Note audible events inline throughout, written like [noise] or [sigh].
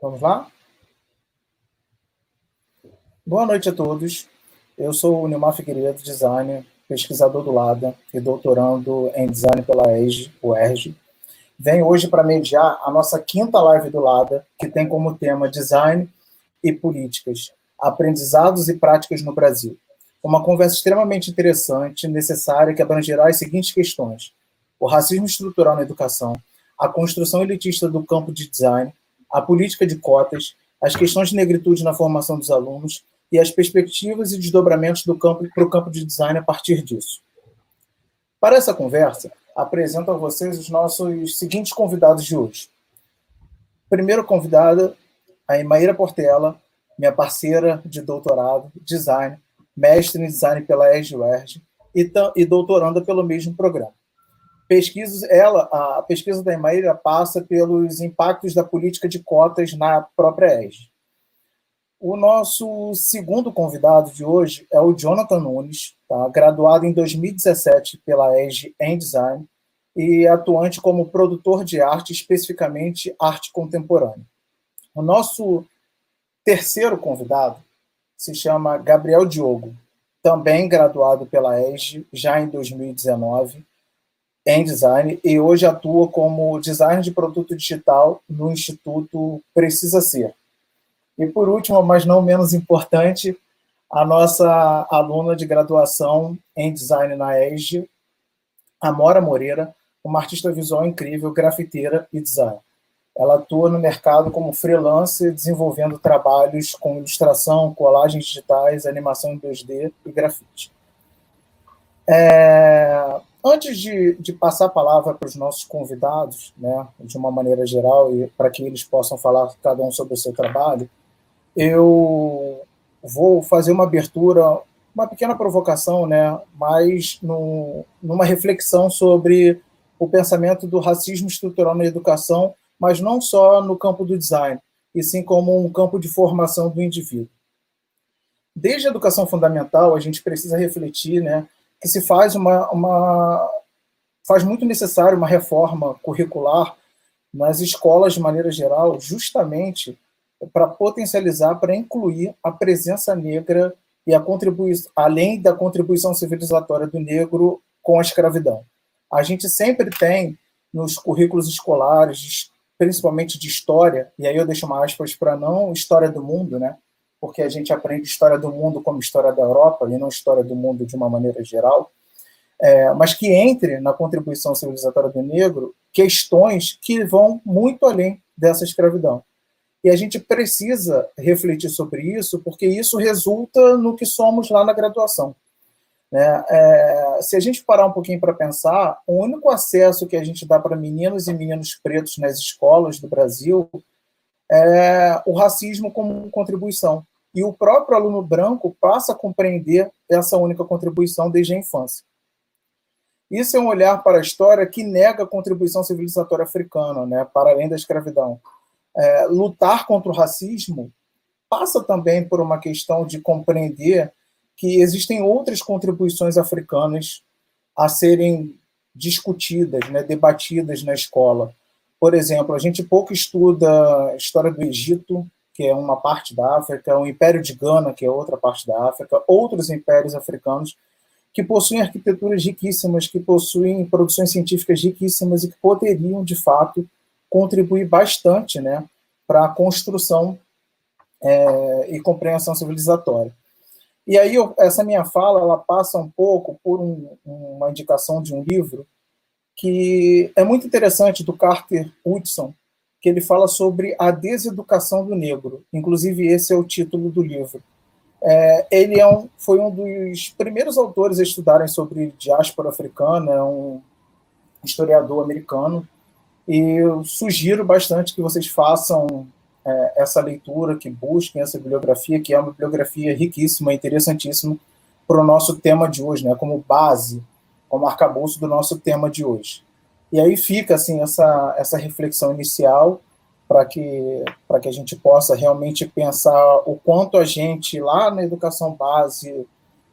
Vamos lá? Boa noite a todos. Eu sou o Nilmar Figueiredo, designer, pesquisador do LADA e doutorando em design pela ESG, o ERG. Venho hoje para mediar a nossa quinta live do LADA, que tem como tema design e políticas, aprendizados e práticas no Brasil. Uma conversa extremamente interessante, necessária, que abrangerá as seguintes questões: o racismo estrutural na educação, a construção elitista do campo de design, a política de cotas, as questões de negritude na formação dos alunos e as perspectivas e desdobramentos do campo para o campo de design a partir disso. Para essa conversa, apresento a vocês os nossos seguintes convidados de hoje. Primeiro convidada, a Imaíra Portela, minha parceira de doutorado, design, mestre em design pela ESG-UERJ e, e doutoranda pelo mesmo programa pesquisas, ela, a pesquisa da Emaíra passa pelos impactos da política de cotas na própria ESG. O nosso segundo convidado de hoje é o Jonathan Nunes, tá? graduado em 2017 pela ESG em Design e atuante como produtor de arte, especificamente arte contemporânea. O nosso terceiro convidado se chama Gabriel Diogo, também graduado pela ESG já em 2019 em design e hoje atua como designer de produto digital no Instituto Precisa Ser. E por último, mas não menos importante, a nossa aluna de graduação em design na ESG, Amora Moreira, uma artista visual incrível, grafiteira e designer. Ela atua no mercado como freelancer, desenvolvendo trabalhos com ilustração, colagens digitais, animação em 2D e grafite. É, Antes de, de passar a palavra para os nossos convidados, né, de uma maneira geral, e para que eles possam falar cada um sobre o seu trabalho, eu vou fazer uma abertura, uma pequena provocação, né, mas no, numa reflexão sobre o pensamento do racismo estrutural na educação, mas não só no campo do design, e sim como um campo de formação do indivíduo. Desde a educação fundamental, a gente precisa refletir né, que se faz uma, uma faz muito necessário uma reforma curricular nas escolas de maneira geral, justamente para potencializar, para incluir a presença negra e a contribuição, além da contribuição civilizatória do negro com a escravidão. A gente sempre tem nos currículos escolares, principalmente de história, e aí eu deixo uma aspas para não história do mundo, né? Porque a gente aprende história do mundo como história da Europa e não história do mundo de uma maneira geral, é, mas que entre na contribuição civilizatória do negro questões que vão muito além dessa escravidão. E a gente precisa refletir sobre isso, porque isso resulta no que somos lá na graduação. Né? É, se a gente parar um pouquinho para pensar, o único acesso que a gente dá para meninos e meninos pretos nas escolas do Brasil é o racismo como contribuição. E o próprio aluno branco passa a compreender essa única contribuição desde a infância. Isso é um olhar para a história que nega a contribuição civilizatória africana, né, para além da escravidão. É, lutar contra o racismo passa também por uma questão de compreender que existem outras contribuições africanas a serem discutidas, né, debatidas na escola. Por exemplo, a gente pouco estuda a história do Egito, que é uma parte da África, o Império de Gana, que é outra parte da África, outros impérios africanos que possuem arquiteturas riquíssimas, que possuem produções científicas riquíssimas e que poderiam, de fato, contribuir bastante né, para a construção é, e compreensão civilizatória. E aí, eu, essa minha fala, ela passa um pouco por um, uma indicação de um livro que é muito interessante, do Carter Hudson, que ele fala sobre a deseducação do negro. Inclusive, esse é o título do livro. É, ele é um, foi um dos primeiros autores a estudarem sobre diáspora africana, é um historiador americano, e eu sugiro bastante que vocês façam é, essa leitura, que busquem essa bibliografia, que é uma bibliografia riquíssima, interessantíssima para o nosso tema de hoje, né, como base, como arcabouço do nosso tema de hoje. E aí fica assim essa, essa reflexão inicial para que, que a gente possa realmente pensar o quanto a gente lá na educação base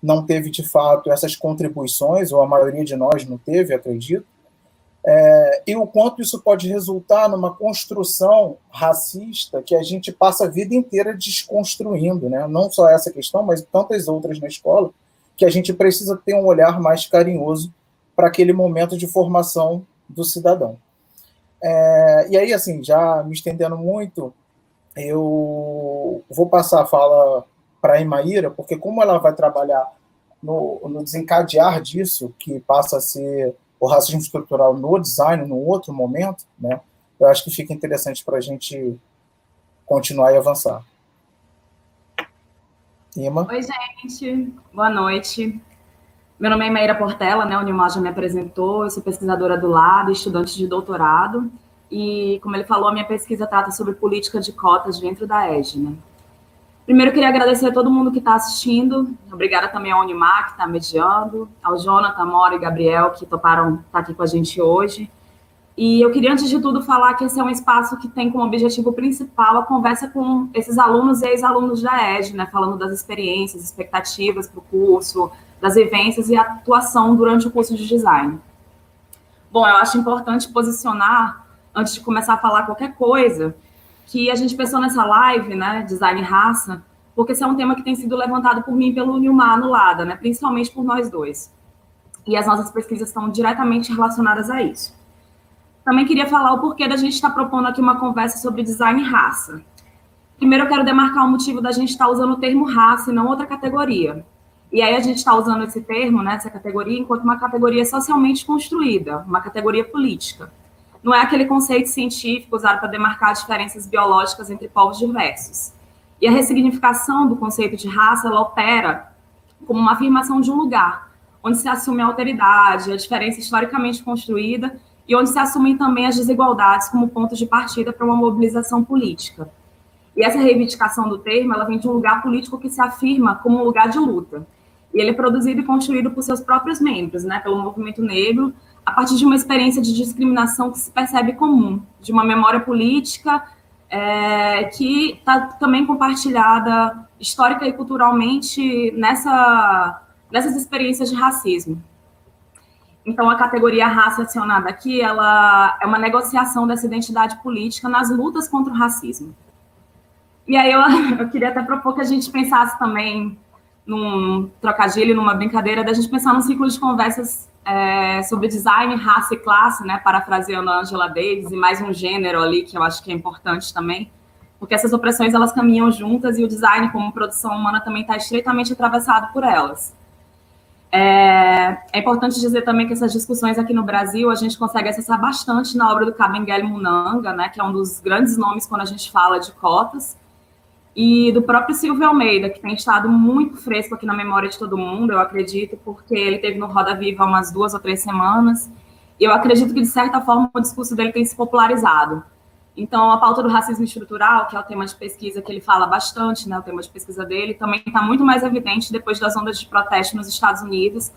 não teve de fato essas contribuições, ou a maioria de nós não teve, acredito, É, e o quanto isso pode resultar numa construção racista que a gente passa a vida inteira desconstruindo, né? não só essa questão, mas tantas outras na escola, que a gente precisa ter um olhar mais carinhoso para aquele momento de formação do cidadão. É, e aí, assim, já me estendendo muito, eu vou passar a fala para a Imaíra, porque como ela vai trabalhar no, no desencadear disso, que passa a ser o racismo estrutural no design, num outro momento, né, eu acho que fica interessante para a gente continuar e avançar. Ima? Oi, gente. Boa noite. Meu nome é Maíra Portela, né? O Nilmar já me apresentou. Eu sou pesquisadora do lado, estudante de doutorado. E, como ele falou, a minha pesquisa trata sobre política de cotas dentro da EGE, né? Primeiro, queria agradecer a todo mundo que está assistindo. Obrigada também ao Unimar, que está mediando, ao Jonathan, Mora e Gabriel, que toparam estar tá aqui com a gente hoje. E eu queria, antes de tudo, falar que esse é um espaço que tem como objetivo principal a conversa com esses alunos e ex-alunos da EGE, né, falando das experiências, expectativas para o curso, das vivências e atuação durante o curso de design. Bom, eu acho importante posicionar, antes de começar a falar qualquer coisa, que a gente pensou nessa live, né, design raça, porque esse é um tema que tem sido levantado por mim pelo Nilmar anulada, né, principalmente por nós dois. E as nossas pesquisas estão diretamente relacionadas a isso. Também queria falar o porquê da gente estar tá propondo aqui uma conversa sobre design raça. Primeiro, eu quero demarcar o motivo da gente estar tá usando o termo raça e não outra categoria. E aí a gente está usando esse termo, né, essa categoria, enquanto uma categoria socialmente construída, uma categoria política. Não é aquele conceito científico usado para demarcar diferenças biológicas entre povos diversos. E a ressignificação do conceito de raça, ela opera como uma afirmação de um lugar, onde se assume a alteridade, a diferença historicamente construída, e onde se assumem também as desigualdades como ponto de partida para uma mobilização política. E essa reivindicação do termo, ela vem de um lugar político que se afirma como um lugar de luta, e ele é produzido e construído por seus próprios membros, né, pelo movimento negro, a partir de uma experiência de discriminação que se percebe comum, de uma memória política é, que está também compartilhada histórica e culturalmente nessa, nessas experiências de racismo. Então, a categoria raça acionada aqui, ela é uma negociação dessa identidade política nas lutas contra o racismo. E aí eu, [laughs] eu queria até propor que a gente pensasse também num trocadilho, numa brincadeira, da gente pensar num ciclo de conversas é, sobre design, raça e classe, né, parafraseando a Angela Davis, e mais um gênero ali que eu acho que é importante também, porque essas opressões elas caminham juntas e o design como produção humana também está estreitamente atravessado por elas. É, é, importante dizer também que essas discussões aqui no Brasil a gente consegue acessar bastante na obra do Kabengele Munanga, né, que é um dos grandes nomes quando a gente fala de cotas, e do próprio Silvio Almeida, que tem estado muito fresco aqui na memória de todo mundo, eu acredito, porque ele teve no Roda Viva umas duas ou três semanas, e eu acredito que, de certa forma, o discurso dele tem se popularizado. Então, a pauta do racismo estrutural, que é o tema de pesquisa que ele fala bastante, né, o tema de pesquisa dele, também está muito mais evidente depois das ondas de protesto nos Estados Unidos,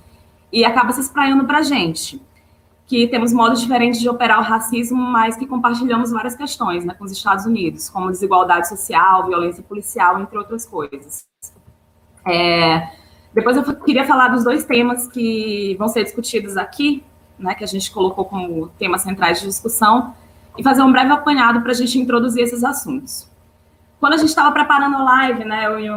e acaba se espraiando para a gente que temos modos diferentes de operar o racismo, mas que compartilhamos várias questões né, com os Estados Unidos, como desigualdade social, violência policial, entre outras coisas. É, depois eu queria falar dos dois temas que vão ser discutidos aqui, né, que a gente colocou como temas centrais de discussão, e fazer um breve apanhado para a gente introduzir esses assuntos. Quando a gente estava preparando a live, né, eu e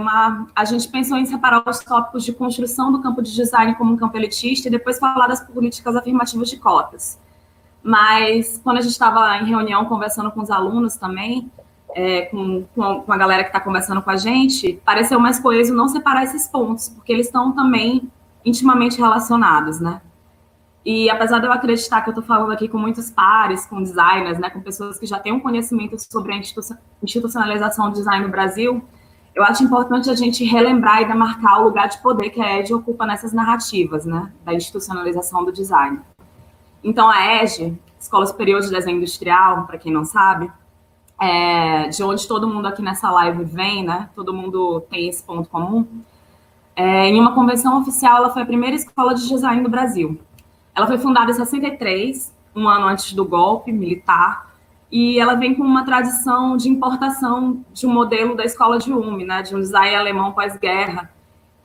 a gente pensou em separar os tópicos de construção do campo de design como um campo elitista e depois falar das políticas afirmativas de cotas. Mas quando a gente estava em reunião conversando com os alunos também, é, com, com, a galera que está conversando com a gente, pareceu mais coeso não separar esses pontos, porque eles estão também intimamente relacionados, né? E apesar de eu acreditar que eu estou falando aqui com muitos pares, com designers, né, com pessoas que já têm um conhecimento sobre a institucionalização do design no Brasil, eu acho importante a gente relembrar e demarcar o lugar de poder que a EDGE ocupa nessas narrativas, né, da institucionalização do design. Então, a EDGE, Escola Superior de Desenho Industrial, para quem não sabe, é, de onde todo mundo aqui nessa live vem, né, todo mundo tem esse ponto comum, é, em uma convenção oficial, ela foi a primeira escola de design do Brasil. Ela foi fundada em 63, um ano antes do golpe militar, e ela vem com uma tradição de importação de um modelo da escola de Ulm, né, de um design alemão pós-guerra,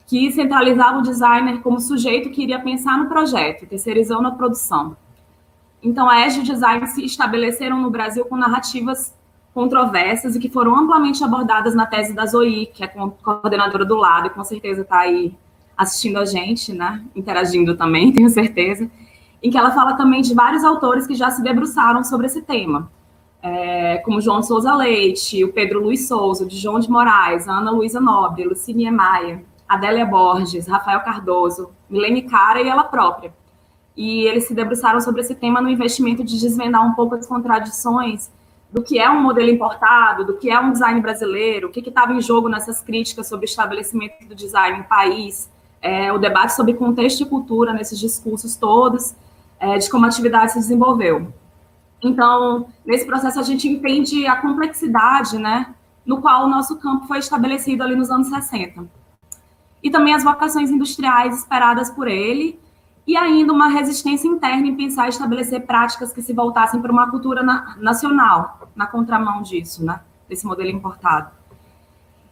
que centralizava o designer como sujeito que iria pensar no projeto, terceirizando a produção. Então, a Edge Design se estabeleceram no Brasil com narrativas controversas e que foram amplamente abordadas na tese da Zoe, que é coordenadora do lado e com certeza está aí assistindo a gente, né? Interagindo também, [laughs] tenho certeza. Em que ela fala também de vários autores que já se debruçaram sobre esse tema, é, como João Souza Leite, o Pedro Luiz Souza, de João de Moraes, Ana Luísa Nobre, Lucinia Maia, Adélia Borges, Rafael Cardoso, Milene Cara e ela própria. E eles se debruçaram sobre esse tema no investimento de desvendar um pouco as contradições do que é um modelo importado, do que é um design brasileiro, o que estava em jogo nessas críticas sobre o estabelecimento do design em país, é, o debate sobre contexto e cultura nesses discursos todos, é, de como a atividade se desenvolveu. Então, nesse processo, a gente entende a complexidade, né, no qual o nosso campo foi estabelecido ali nos anos 60. E também as vocações industriais esperadas por ele, e ainda uma resistência interna em pensar e estabelecer práticas que se voltassem para uma cultura na, nacional, na contramão disso, né, desse modelo importado.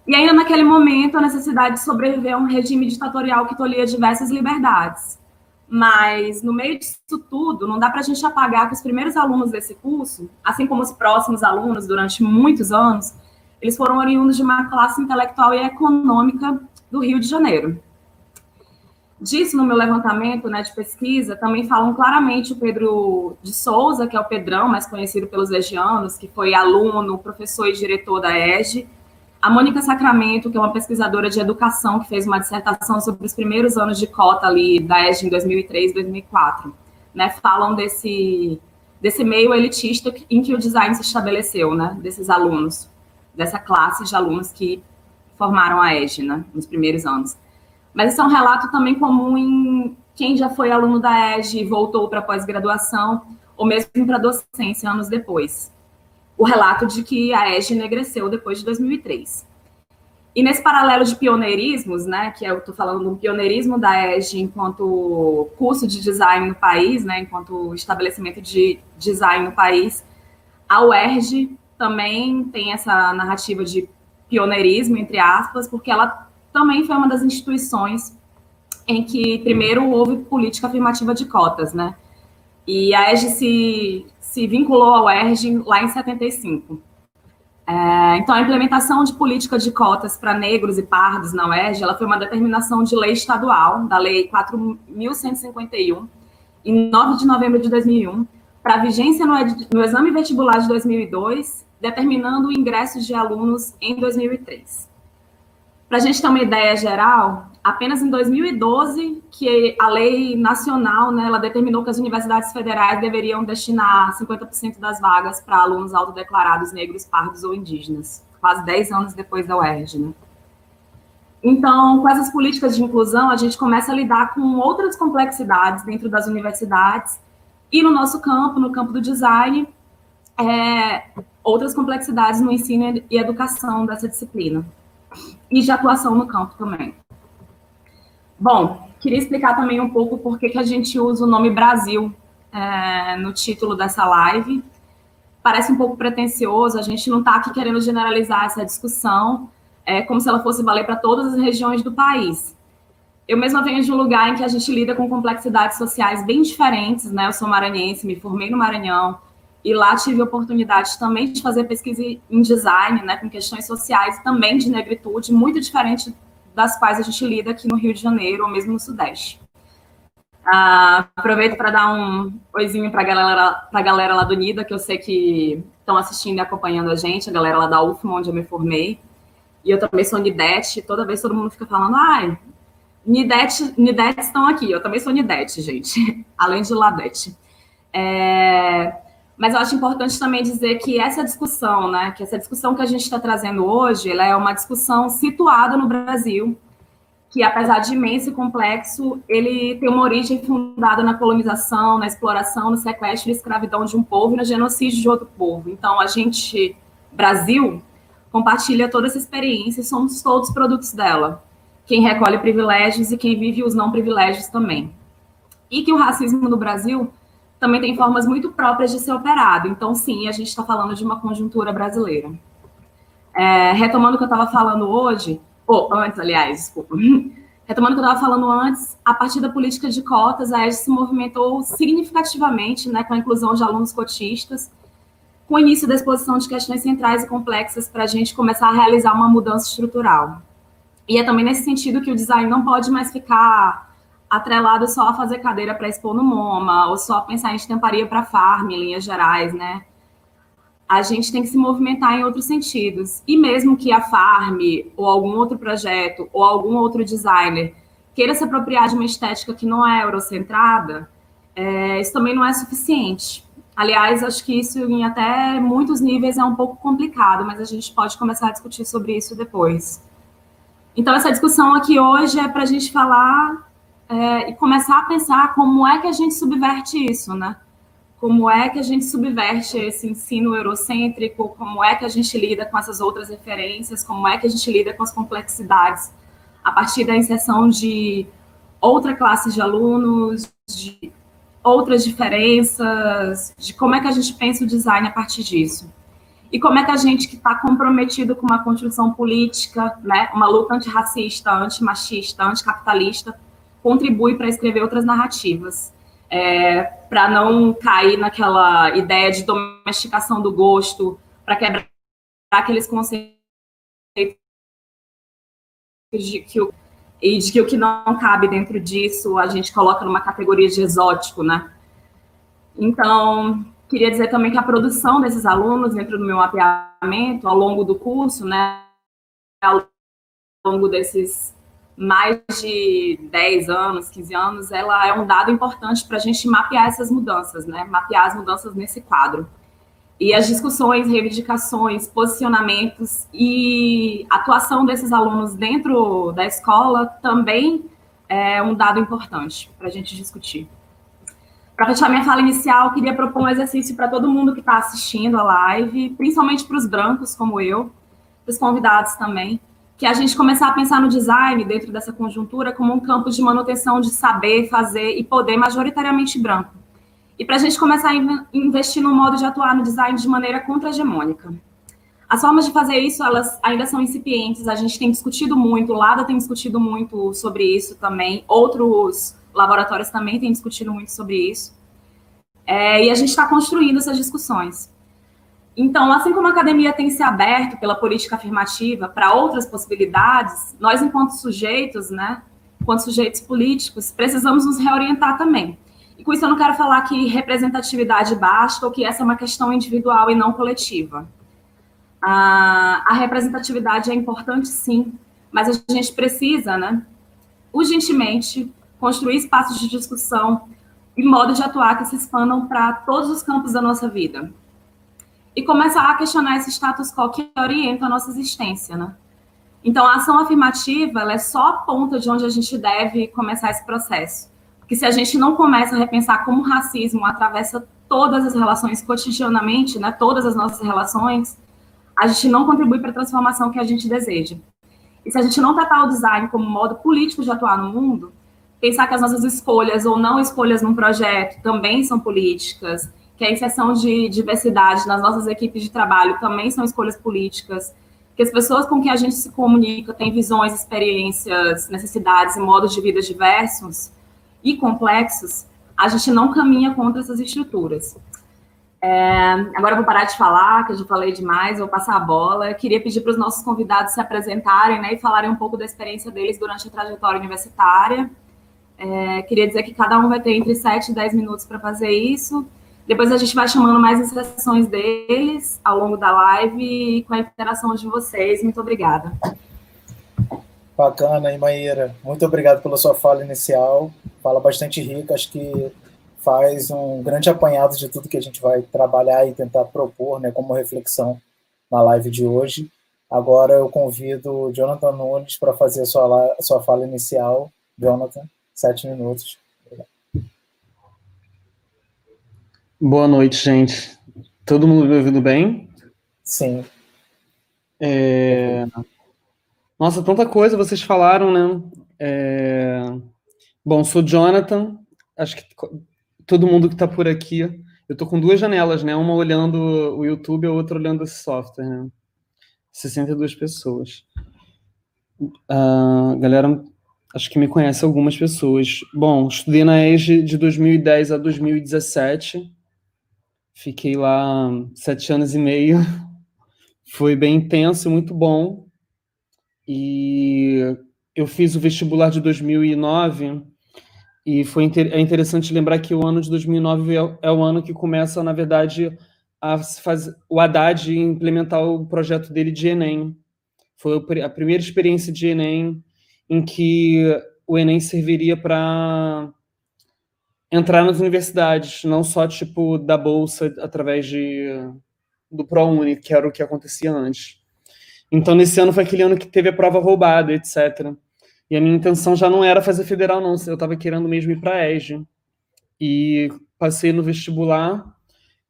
E ainda naquele momento, a necessidade de sobreviver a um regime ditatorial que tolhia diversas liberdades. Mas, no meio disso tudo, não dá para a gente apagar que os primeiros alunos desse curso, assim como os próximos alunos durante muitos anos, eles foram oriundos de uma classe intelectual e econômica do Rio de Janeiro disso no meu levantamento né, de pesquisa, também falam claramente o Pedro de Souza, que é o Pedrão, mais conhecido pelos legianos, que foi aluno, professor e diretor da EGE, a Mônica Sacramento, que é uma pesquisadora de educação, que fez uma dissertação sobre os primeiros anos de cota ali da EGE em 2003, 2004, né, falam desse, desse meio elitista em que o design se estabeleceu, né, desses alunos, dessa classe de alunos que formaram a EGE, né, nos primeiros anos. Mas isso é um relato também comum em quem já foi aluno da EGE e voltou para pós-graduação, ou mesmo para docência anos depois. O relato de que a EGE enegreceu depois de 2003. E nesse paralelo de pioneirismos, né, que eu estou falando do pioneirismo da EGE enquanto curso de design no país, né, enquanto estabelecimento de design no país, a UERJ também tem essa narrativa de pioneirismo, entre aspas, porque ela também foi uma das instituições em que primeiro houve política afirmativa de cotas, né? E a ERG se, se vinculou ao ERG lá em 75. É, então, a implementação de política de cotas para negros e pardos na UERJ, ela foi uma determinação de lei estadual, da Lei 4.151, em 9 de novembro de 2001, para vigência no, no exame vestibular de 2002, determinando o ingresso de alunos em 2003. Para a gente ter uma ideia geral, apenas em 2012 que a lei nacional, né, ela determinou que as universidades federais deveriam destinar 50% das vagas para alunos autodeclarados negros, pardos ou indígenas, quase 10 anos depois da UERJ, né? Então, com essas políticas de inclusão, a gente começa a lidar com outras complexidades dentro das universidades e no nosso campo, no campo do design, é, outras complexidades no ensino e educação dessa disciplina e de atuação no campo também. Bom, queria explicar também um pouco por que, a gente usa o nome Brasil é, no título dessa live. Parece um pouco pretencioso, a gente não está aqui querendo generalizar essa discussão, é, como se ela fosse valer para todas as regiões do país. Eu mesma venho de um lugar em que a gente lida com complexidades sociais bem diferentes, né? Eu sou maranhense, me formei no Maranhão, e lá tive a oportunidade também de fazer pesquisa em design, né, com questões sociais, também de negritude, muito diferente das quais a gente lida aqui no Rio de Janeiro ou mesmo no Sudeste. Ah, aproveito para dar um oizinho para a galera, galera lá do NIDA, que eu sei que estão assistindo e acompanhando a gente, a galera lá da UFMA, onde eu me formei. E eu também sou Nidete, toda vez todo mundo fica falando, ai, Nidete, Nidete estão aqui. Eu também sou Nidete, gente, [laughs] além de Ladete. É, mas eu acho importante também dizer que essa discussão, né, que essa discussão que a gente está trazendo hoje, ela é uma discussão situada no Brasil, que apesar de imenso e complexo, ele tem uma origem fundada na colonização, na exploração, no sequestro e escravidão de um povo e no genocídio de outro povo. Então, a gente, Brasil, compartilha toda essa experiência e somos todos produtos dela. Quem recolhe privilégios e quem vive os não privilégios também. E que o racismo no Brasil também tem formas muito próprias de ser operado. Então, sim, a gente está falando de uma conjuntura brasileira. É, retomando o que eu estava falando hoje, ou antes, aliás, desculpa, [laughs] retomando o que eu estava falando antes, a partir da política de cotas, a ESG se movimentou significativamente né, com a inclusão de alunos cotistas, com o início da exposição de questões centrais e complexas para a gente começar a realizar uma mudança estrutural. E é também nesse sentido que o design não pode mais ficar atrelado só a fazer cadeira para expor no MoMA, ou só pensar em estamparia para farm, em linhas gerais, né? A gente tem que se movimentar em outros sentidos. E mesmo que a farm, ou algum outro projeto, ou algum outro designer queira se apropriar de uma estética que não é eurocentrada, é, isso também não é suficiente. Aliás, acho que isso em até muitos níveis é um pouco complicado, mas a gente pode começar a discutir sobre isso depois. Então, essa discussão aqui hoje é para a gente falar é, e começar a pensar como é que a gente subverte isso, né? Como é que a gente subverte esse ensino eurocêntrico, como é que a gente lida com essas outras referências, como é que a gente lida com as complexidades a partir da inserção de outra classe de alunos, de outras diferenças, de como é que a gente pensa o design a partir disso. E como é que a gente que está comprometido com uma construção política, né, uma luta antirracista, antimachista, anticapitalista, contribui para escrever outras narrativas, é, para não cair naquela ideia de domesticação do gosto, para quebrar aqueles conceitos de que o e de que o que não cabe dentro disso a gente coloca numa categoria de exótico, né? Então, queria dizer também que a produção desses alunos dentro do meu mapeamento, ao longo do curso, né, ao longo desses mais de 10 anos, 15 anos, ela é um dado importante para a gente mapear essas mudanças, né? Mapear as mudanças nesse quadro. E as discussões, reivindicações, posicionamentos e atuação desses alunos dentro da escola também é um dado importante para a gente discutir. Para fechar minha fala inicial, queria propor um exercício para todo mundo que está assistindo a live, principalmente para os brancos como eu, para os convidados também, que a gente começar a pensar no design dentro dessa conjuntura como um campo de manutenção de saber, fazer e poder majoritariamente branco e para a gente começar a investir no modo de atuar no design de maneira contra-hegemônica. As formas de fazer isso, elas ainda são incipientes, a gente tem discutido muito, o LADA tem discutido muito sobre isso também, outros laboratórios também têm discutido muito sobre isso, é, e a gente está construindo essas discussões. Então, assim como a academia tem se aberto pela política afirmativa para outras possibilidades, nós, enquanto sujeitos, né, enquanto sujeitos políticos, precisamos nos reorientar também. E com isso eu não quero falar que representatividade basta ou que essa é uma questão individual e não coletiva. A, a representatividade é importante, sim, mas a gente precisa, né, urgentemente, construir espaços de discussão e modo de atuar que se expandam para todos os campos da nossa vida. E começar a questionar esse status quo que orienta a nossa existência, né? Então, a ação afirmativa é só a ponta de onde a gente deve começar esse processo que se a gente não começa a repensar como o racismo atravessa todas as relações cotidianamente, né, todas as nossas relações, a gente não contribui para a transformação que a gente deseja. E se a gente não tratar o design como modo político de atuar no mundo, pensar que as nossas escolhas ou não escolhas num projeto também são políticas, que a inserção de diversidade nas nossas equipes de trabalho também são escolhas políticas, que as pessoas com quem a gente se comunica têm visões, experiências, necessidades e modos de vida diversos, e complexos, a gente não caminha contra essas estruturas. É, agora eu vou parar de falar, que eu já falei demais, vou passar a bola. Eu queria pedir para os nossos convidados se apresentarem né, e falarem um pouco da experiência deles durante a trajetória universitária. É, queria dizer que cada um vai ter entre 7 e 10 minutos para fazer isso. Depois a gente vai chamando mais inserções deles ao longo da live e com a interação de vocês. Muito obrigada. Bacana, hein, Maíra? Muito obrigado pela sua fala inicial. Fala bastante rica, acho que faz um grande apanhado de tudo que a gente vai trabalhar e tentar propor né, como reflexão na live de hoje. Agora eu convido o Jonathan Nunes para fazer a sua, a sua fala inicial. Jonathan, sete minutos. Boa noite, gente. Todo mundo me ouvindo bem? Sim. É... Nossa, tanta coisa vocês falaram, né? É... Bom, sou Jonathan, acho que todo mundo que está por aqui. Eu estou com duas janelas, né? Uma olhando o YouTube e a outra olhando esse software, né? 62 pessoas. Uh, galera, acho que me conhece algumas pessoas. Bom, estudei na EGE de 2010 a 2017. Fiquei lá sete anos e meio. Foi bem intenso, muito bom. E eu fiz o vestibular de 2009 e foi é interessante lembrar que o ano de 2009 é, é o ano que começa, na verdade, a fazer o Haddad implementar o projeto dele de Enem. Foi a primeira experiência de Enem em que o Enem serviria para entrar nas universidades, não só tipo da bolsa através de do ProUni, que era o que acontecia antes. Então nesse ano foi aquele ano que teve a prova roubada, etc. E a minha intenção já não era fazer federal não, eu estava querendo mesmo ir para EGE. E passei no vestibular,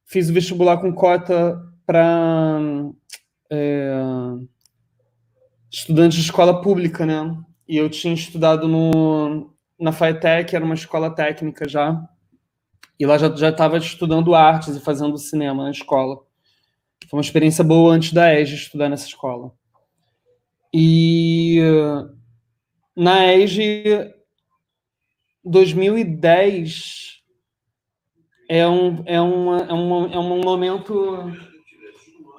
fiz o vestibular com cota para é, estudante de escola pública, né? E eu tinha estudado no, na FATEC, era uma escola técnica já. E lá já estava estudando artes e fazendo cinema na escola. Foi uma experiência boa antes da EGE estudar nessa escola. E na EGE 2010 é um, é uma, é uma, é um momento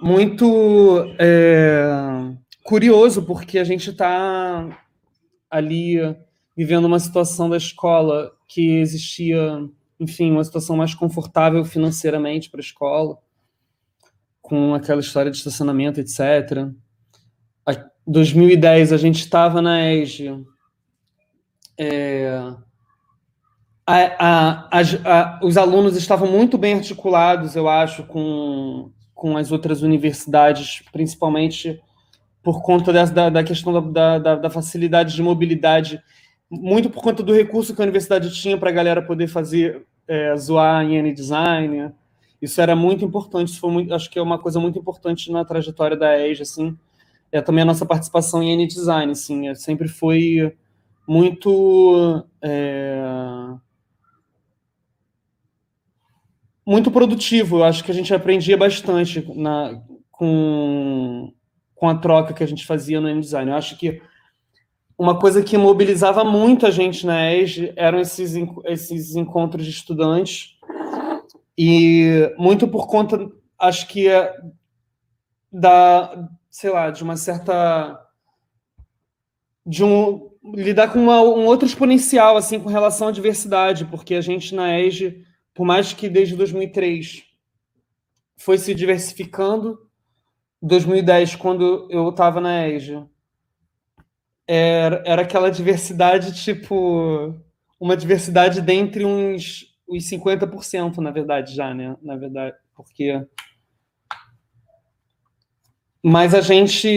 muito é, curioso, porque a gente está ali vivendo uma situação da escola que existia, enfim, uma situação mais confortável financeiramente para a escola, com aquela história de estacionamento, etc. Em 2010 a gente estava na EGE. É, a, a, a, os alunos estavam muito bem articulados, eu acho, com, com as outras universidades, principalmente por conta da, da questão da, da, da, facilidade de mobilidade, muito por conta do recurso que a universidade tinha para a galera poder fazer, é, zoar em N-Design. Isso era muito importante, isso foi muito, acho que é uma coisa muito importante na trajetória da EJA, assim, é também a nossa participação em N-Design, assim, é, sempre foi muito... É, muito produtivo, eu acho que a gente aprendia bastante na, com com a troca que a gente fazia no design. Eu acho que uma coisa que mobilizava muito a gente na ESG eram esses, esses encontros de estudantes, e muito por conta, acho que é da, sei lá, de uma certa. de um. lidar com uma, um outro exponencial, assim, com relação à diversidade, porque a gente na ESG, por mais que desde 2003 foi se diversificando, 2010, quando eu estava na EJA, era, era aquela diversidade, tipo, uma diversidade dentre uns, uns 50%, na verdade, já, né? Na verdade, porque. Mas a gente,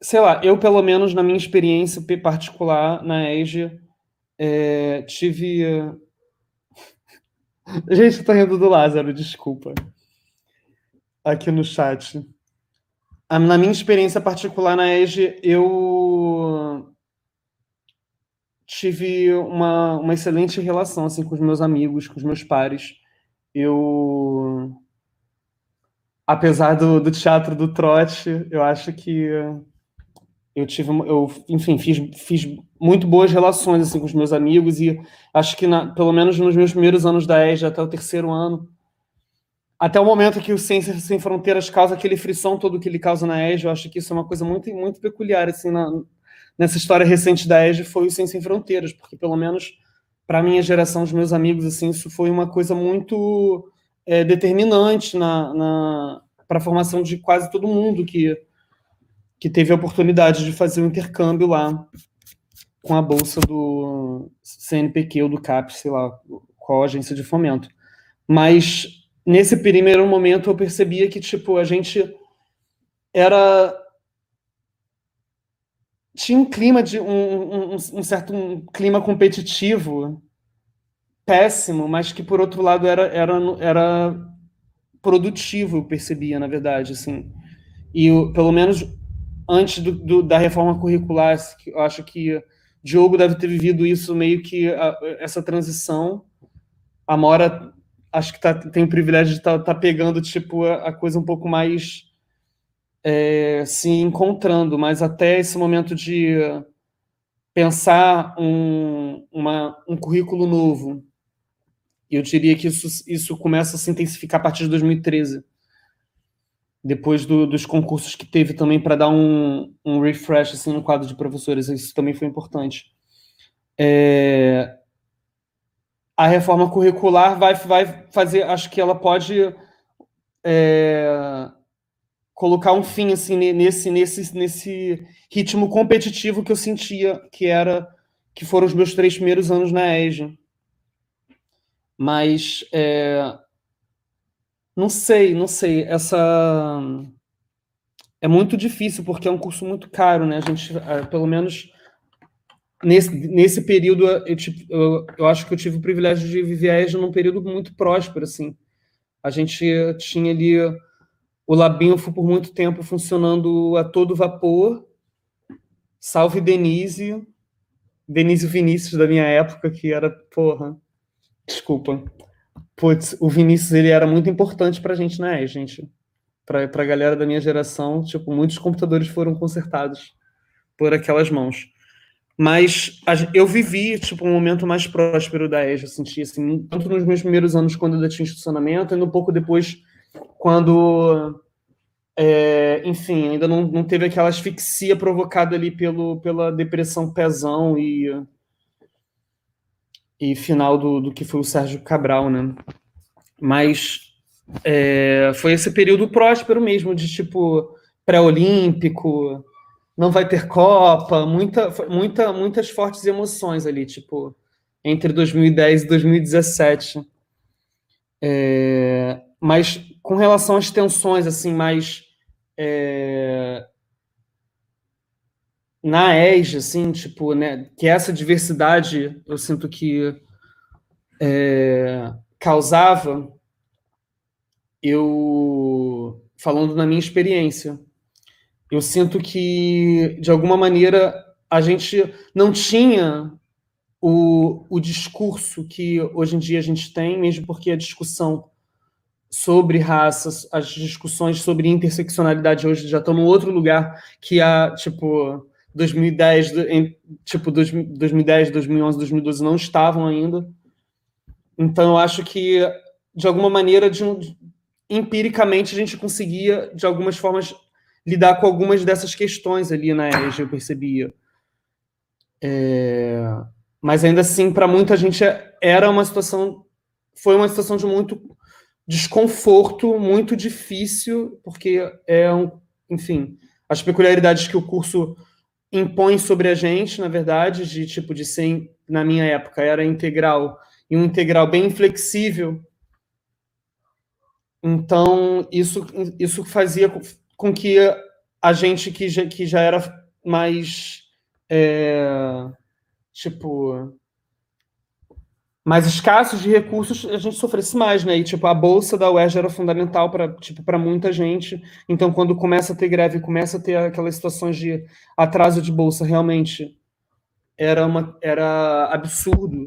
sei lá, eu, pelo menos na minha experiência particular na EJA, é, tive. [laughs] Gente, eu tô rindo do Lázaro, desculpa. Aqui no chat. Na minha experiência particular na EGE, eu tive uma, uma excelente relação assim, com os meus amigos, com os meus pares. Eu, apesar do, do teatro do trote, eu acho que eu tive, eu, enfim, fiz, fiz muito boas relações assim com os meus amigos e acho que na, pelo menos nos meus primeiros anos da EGE até o terceiro ano até o momento que o Ciência Sem Fronteiras causa aquele frição todo que ele causa na EJA, eu acho que isso é uma coisa muito, muito peculiar, assim, na, nessa história recente da EJA, foi o Ciência Sem Fronteiras, porque pelo menos para minha geração, os meus amigos, assim, isso foi uma coisa muito é, determinante na, na para a formação de quase todo mundo que, que teve a oportunidade de fazer o um intercâmbio lá com a bolsa do CNPq ou do CAP, sei lá, qual agência de fomento. Mas nesse primeiro momento eu percebia que, tipo, a gente era tinha um clima de um, um, um, certo um clima competitivo péssimo, mas que por outro lado era era, era produtivo, eu percebia na verdade, assim. E eu, pelo menos antes do, do, da reforma curricular, eu acho que Diogo deve ter vivido isso meio que a, essa transição. A Mora acho que tá, tem o privilégio de estar tá, tá pegando tipo a, a, coisa um pouco mais é, se encontrando, mas até esse momento de pensar um, uma, um currículo novo. Eu diria que isso, isso começa a se intensificar a partir de 2013 depois do, dos concursos que teve também para dar um, um refresh assim, no quadro de professores, isso também foi importante. É, a reforma curricular vai, vai fazer, acho que ela pode é, colocar um fim assim nesse, nesse, nesse ritmo competitivo que eu sentia que era que foram os meus três primeiros anos na EJA. Mas é, não sei, não sei. Essa é muito difícil porque é um curso muito caro, né? A gente, é, pelo menos nesse, nesse período, eu, eu, eu acho que eu tive o privilégio de viver num período muito próspero, assim. A gente tinha ali o Labinfo por muito tempo funcionando a todo vapor. Salve Denise, Denise Vinícius da minha época, que era, porra, desculpa, Putz, o Vinícius ele era muito importante para a gente, né, gente? Para a galera da minha geração, tipo, muitos computadores foram consertados por aquelas mãos. Mas eu vivi, tipo, um momento mais próspero da EJA, senti, assim, tanto nos meus primeiros anos, quando ainda tinha institucionamento, e um pouco depois, quando, é, enfim, ainda não, não teve aquela asfixia provocada ali pelo, pela depressão pesão e e final do, do que foi o Sérgio Cabral, né? Mas é, foi esse período próspero mesmo, de tipo pré-olímpico, não vai ter Copa, muita, muita, muitas fortes emoções ali, tipo, entre 2010 e 2017. É, mas com relação às tensões, assim, mais é, na ESG, assim, tipo, né, que essa diversidade eu sinto que é, causava, eu, falando na minha experiência, eu sinto que, de alguma maneira, a gente não tinha o, o discurso que hoje em dia a gente tem, mesmo porque a discussão sobre raças, as discussões sobre interseccionalidade hoje já estão num outro lugar que a, tipo, 2010, em, tipo, 2010, 2011, 2012 não estavam ainda. Então, eu acho que, de alguma maneira, de, empiricamente, a gente conseguia, de algumas formas, lidar com algumas dessas questões ali [coughs] na EJA, eu percebia. É, mas, ainda assim, para muita gente, era uma situação, foi uma situação de muito desconforto, muito difícil, porque é um, enfim, as peculiaridades que o curso impõe sobre a gente, na verdade, de tipo de ser, na minha época, era integral, e um integral bem flexível. Então, isso, isso fazia com que a gente que já, que já era mais, é, tipo, mais escassos de recursos, a gente sofresse mais, né? E tipo, a bolsa da UERJ era fundamental para tipo, para muita gente. Então, quando começa a ter greve, começa a ter aquelas situações de atraso de bolsa, realmente era uma era absurdo.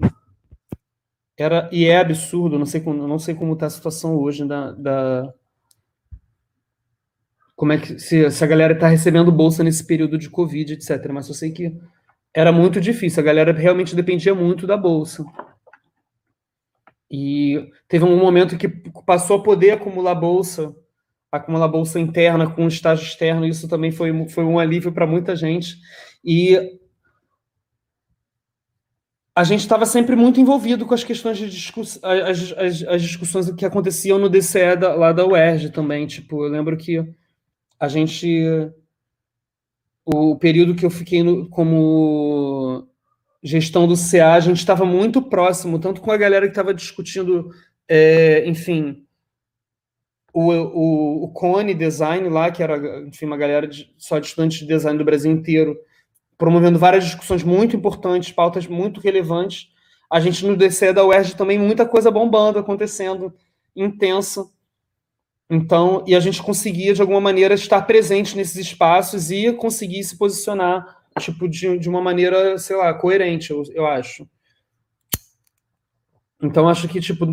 Era e é absurdo, não sei como, não sei como está a situação hoje da, da como é que se, a galera está recebendo bolsa nesse período de Covid, etc. Mas eu sei que era muito difícil, a galera realmente dependia muito da bolsa. E teve um momento que passou a poder acumular bolsa, acumular bolsa interna com estágio externo, isso também foi, foi um alívio para muita gente. E a gente estava sempre muito envolvido com as questões de discussão, as, as, as, discussões que aconteciam no DCE da, lá da UERJ também. Tipo, eu lembro que a gente. O período que eu fiquei no, como gestão do CA, a gente estava muito próximo, tanto com a galera que estava discutindo, é, enfim, o, o, o, Cone Design lá, que era, enfim, uma galera de, só de estudantes de design do Brasil inteiro, promovendo várias discussões muito importantes, pautas muito relevantes. A gente no DC da UERJ também muita coisa bombando, acontecendo, intensa. Então, e a gente conseguia, de alguma maneira, estar presente nesses espaços e conseguir se posicionar tipo, de, de uma maneira, sei lá, coerente, eu, eu acho. Então, acho que, tipo,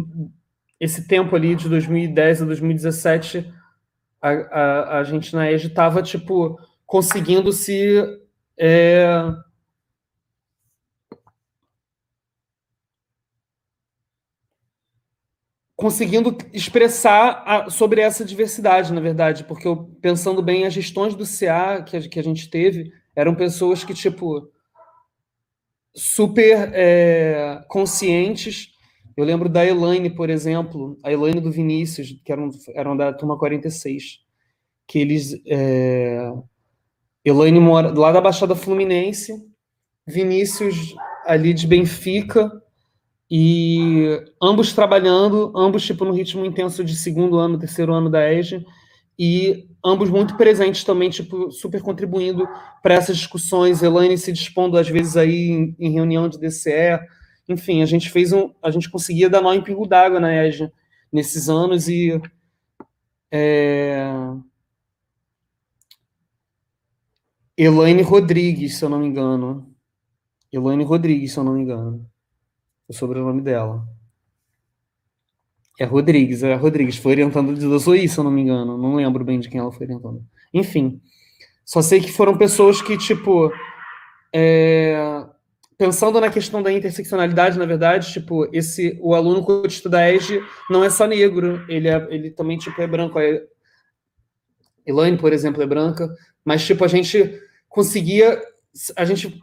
esse tempo ali de 2010 a 2017, a, a, a gente na EG estava, tipo, conseguindo se é, conseguindo expressar a, sobre essa diversidade, na verdade, porque eu, pensando bem, as gestões do CA que a, que a gente teve eram pessoas que, tipo, super é, conscientes. Eu lembro da Elaine, por exemplo, a Elaine do Vinícius, que eram, da turma 46, que eles. É, Elaine mora lá da Baixada Fluminense, Vinícius ali de Benfica, e ambos trabalhando, ambos tipo no ritmo intenso de segundo ano, terceiro ano da EGE, e ambos muito presentes também, tipo, super contribuindo para essas discussões, Elaine se dispondo às vezes aí em, em, reunião de DCE, enfim, a gente fez um, a gente conseguia dar nó em pingo d'água na EGE nesses anos e é... Elaine Rodrigues, se eu não me engano. Elaine Rodrigues, se eu não me engano o sobrenome dela. É Rodrigues, é Rodrigues. Foi orientando de Zoe, se eu não me engano. Não lembro bem de quem ela foi orientando. Enfim, só sei que foram pessoas que, tipo, é, pensando na questão da interseccionalidade, na verdade, tipo, esse, o aluno cotista da ESG não é só negro, ele, é, ele também, tipo, é branco. É, Elaine, por exemplo, é branca, mas, tipo, a gente conseguia, a gente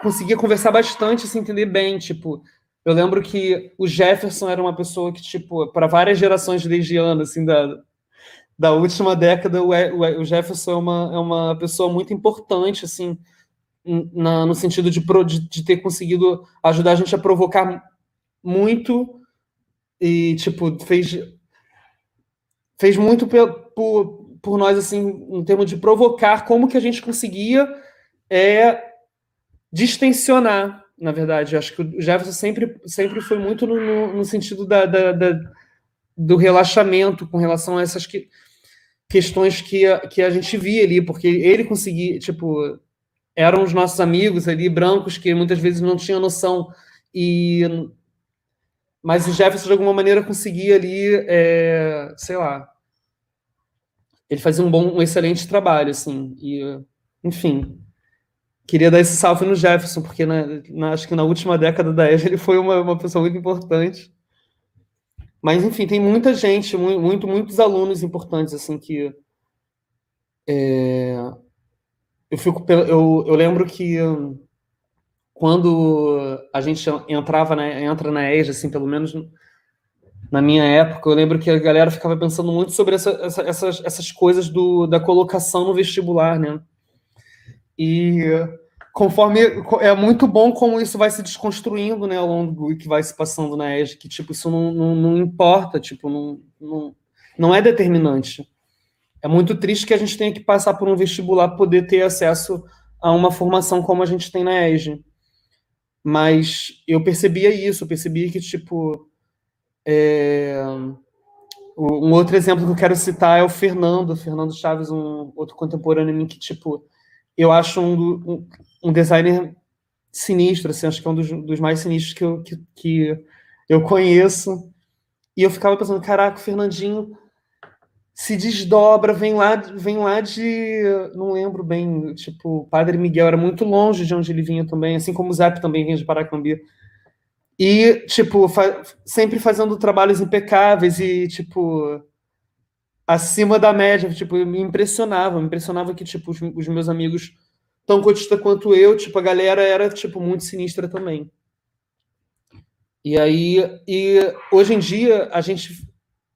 conseguia conversar bastante, se entender bem, tipo, eu lembro que o Jefferson era uma pessoa que, tipo, para várias gerações desde ano, assim, da, da última década, o, Jefferson é uma, é uma pessoa muito importante, assim, na, no sentido de, de, de, ter conseguido ajudar a gente a provocar muito e, tipo, fez, fez muito por, por nós, assim, em termos de provocar como que a gente conseguia é, distensionar na verdade. Acho que o Jefferson sempre, sempre foi muito no, no, no sentido da, da, da, do relaxamento com relação a essas que, questões que a, que a gente via ali, porque ele conseguia, tipo, eram os nossos amigos ali, brancos, que muitas vezes não tinham noção, e mas o Jefferson, de alguma maneira, conseguia ali, é, sei lá, ele fazia um bom, um excelente trabalho, assim, e, enfim, queria dar esse salve no Jefferson, porque na, na, acho que na última década da EJA ele foi uma, uma pessoa muito importante. Mas, enfim, tem muita gente, muito, muitos alunos importantes, assim, que... É, eu, fico, eu, eu lembro que quando a gente entrava, né, entra na EJA, assim, pelo menos na minha época, eu lembro que a galera ficava pensando muito sobre essa, essa, essas, essas coisas do, da colocação no vestibular, né? E conforme é muito bom como isso vai se desconstruindo, né, ao longo que vai se passando na EJA, que tipo isso não, não, não importa, tipo não, não, não é determinante. É muito triste que a gente tenha que passar por um vestibular para poder ter acesso a uma formação como a gente tem na EJA. Mas eu percebia isso, eu percebia que tipo é... um outro exemplo que eu quero citar é o Fernando, Fernando Chaves, um outro contemporâneo mim que tipo eu acho um, um, um, designer sinistro, assim, acho que é um dos, dos mais sinistros que eu, que, que, eu conheço. E eu ficava pensando, caraca, o Fernandinho se desdobra, vem lá, vem lá de. Não lembro bem, tipo, Padre Miguel era muito longe de onde ele vinha também, assim como o Zap também vinha de Paracambi. E, tipo, fa sempre fazendo trabalhos impecáveis e, tipo, acima da média, tipo, me impressionava, me impressionava que, tipo, os, os meus amigos tão cotista quanto eu, tipo, a galera era, tipo, muito sinistra também. E aí, e hoje em dia, a gente,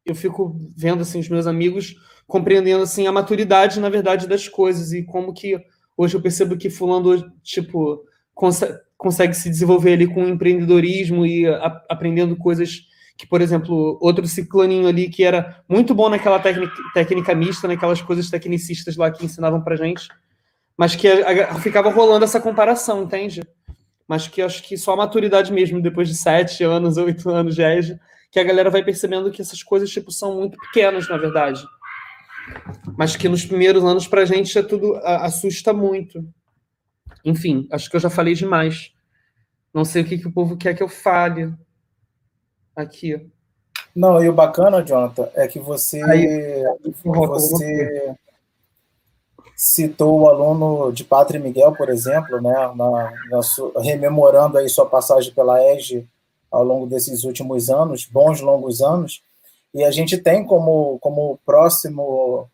eu fico vendo, assim, os meus amigos compreendendo, assim, a maturidade, na verdade, das coisas e como que hoje eu percebo que fulano, tipo, consegue, consegue se desenvolver ali com empreendedorismo e a, aprendendo coisas que, por exemplo, outro ciclaninho ali que era muito bom naquela técnica, técnica mista, naquelas coisas tecnicistas lá que ensinavam pra gente, mas que a, a, ficava rolando essa comparação, entende? Mas que acho que só a maturidade mesmo, depois de sete anos, oito anos de EJA, que a galera vai percebendo que essas coisas, tipo, são muito pequenas, na verdade. Mas que nos primeiros anos, pra gente, é tudo assusta muito. Enfim, acho que eu já falei demais. Não sei o que, que o povo quer que eu fale aqui. Não, e o bacana, Jonathan, é que você, Aí, você citou o aluno de Padre Miguel, por exemplo, né, na, na sua, rememorando aí sua passagem pela EGE ao longo desses últimos anos, bons longos anos, E a gente tem como, como próximo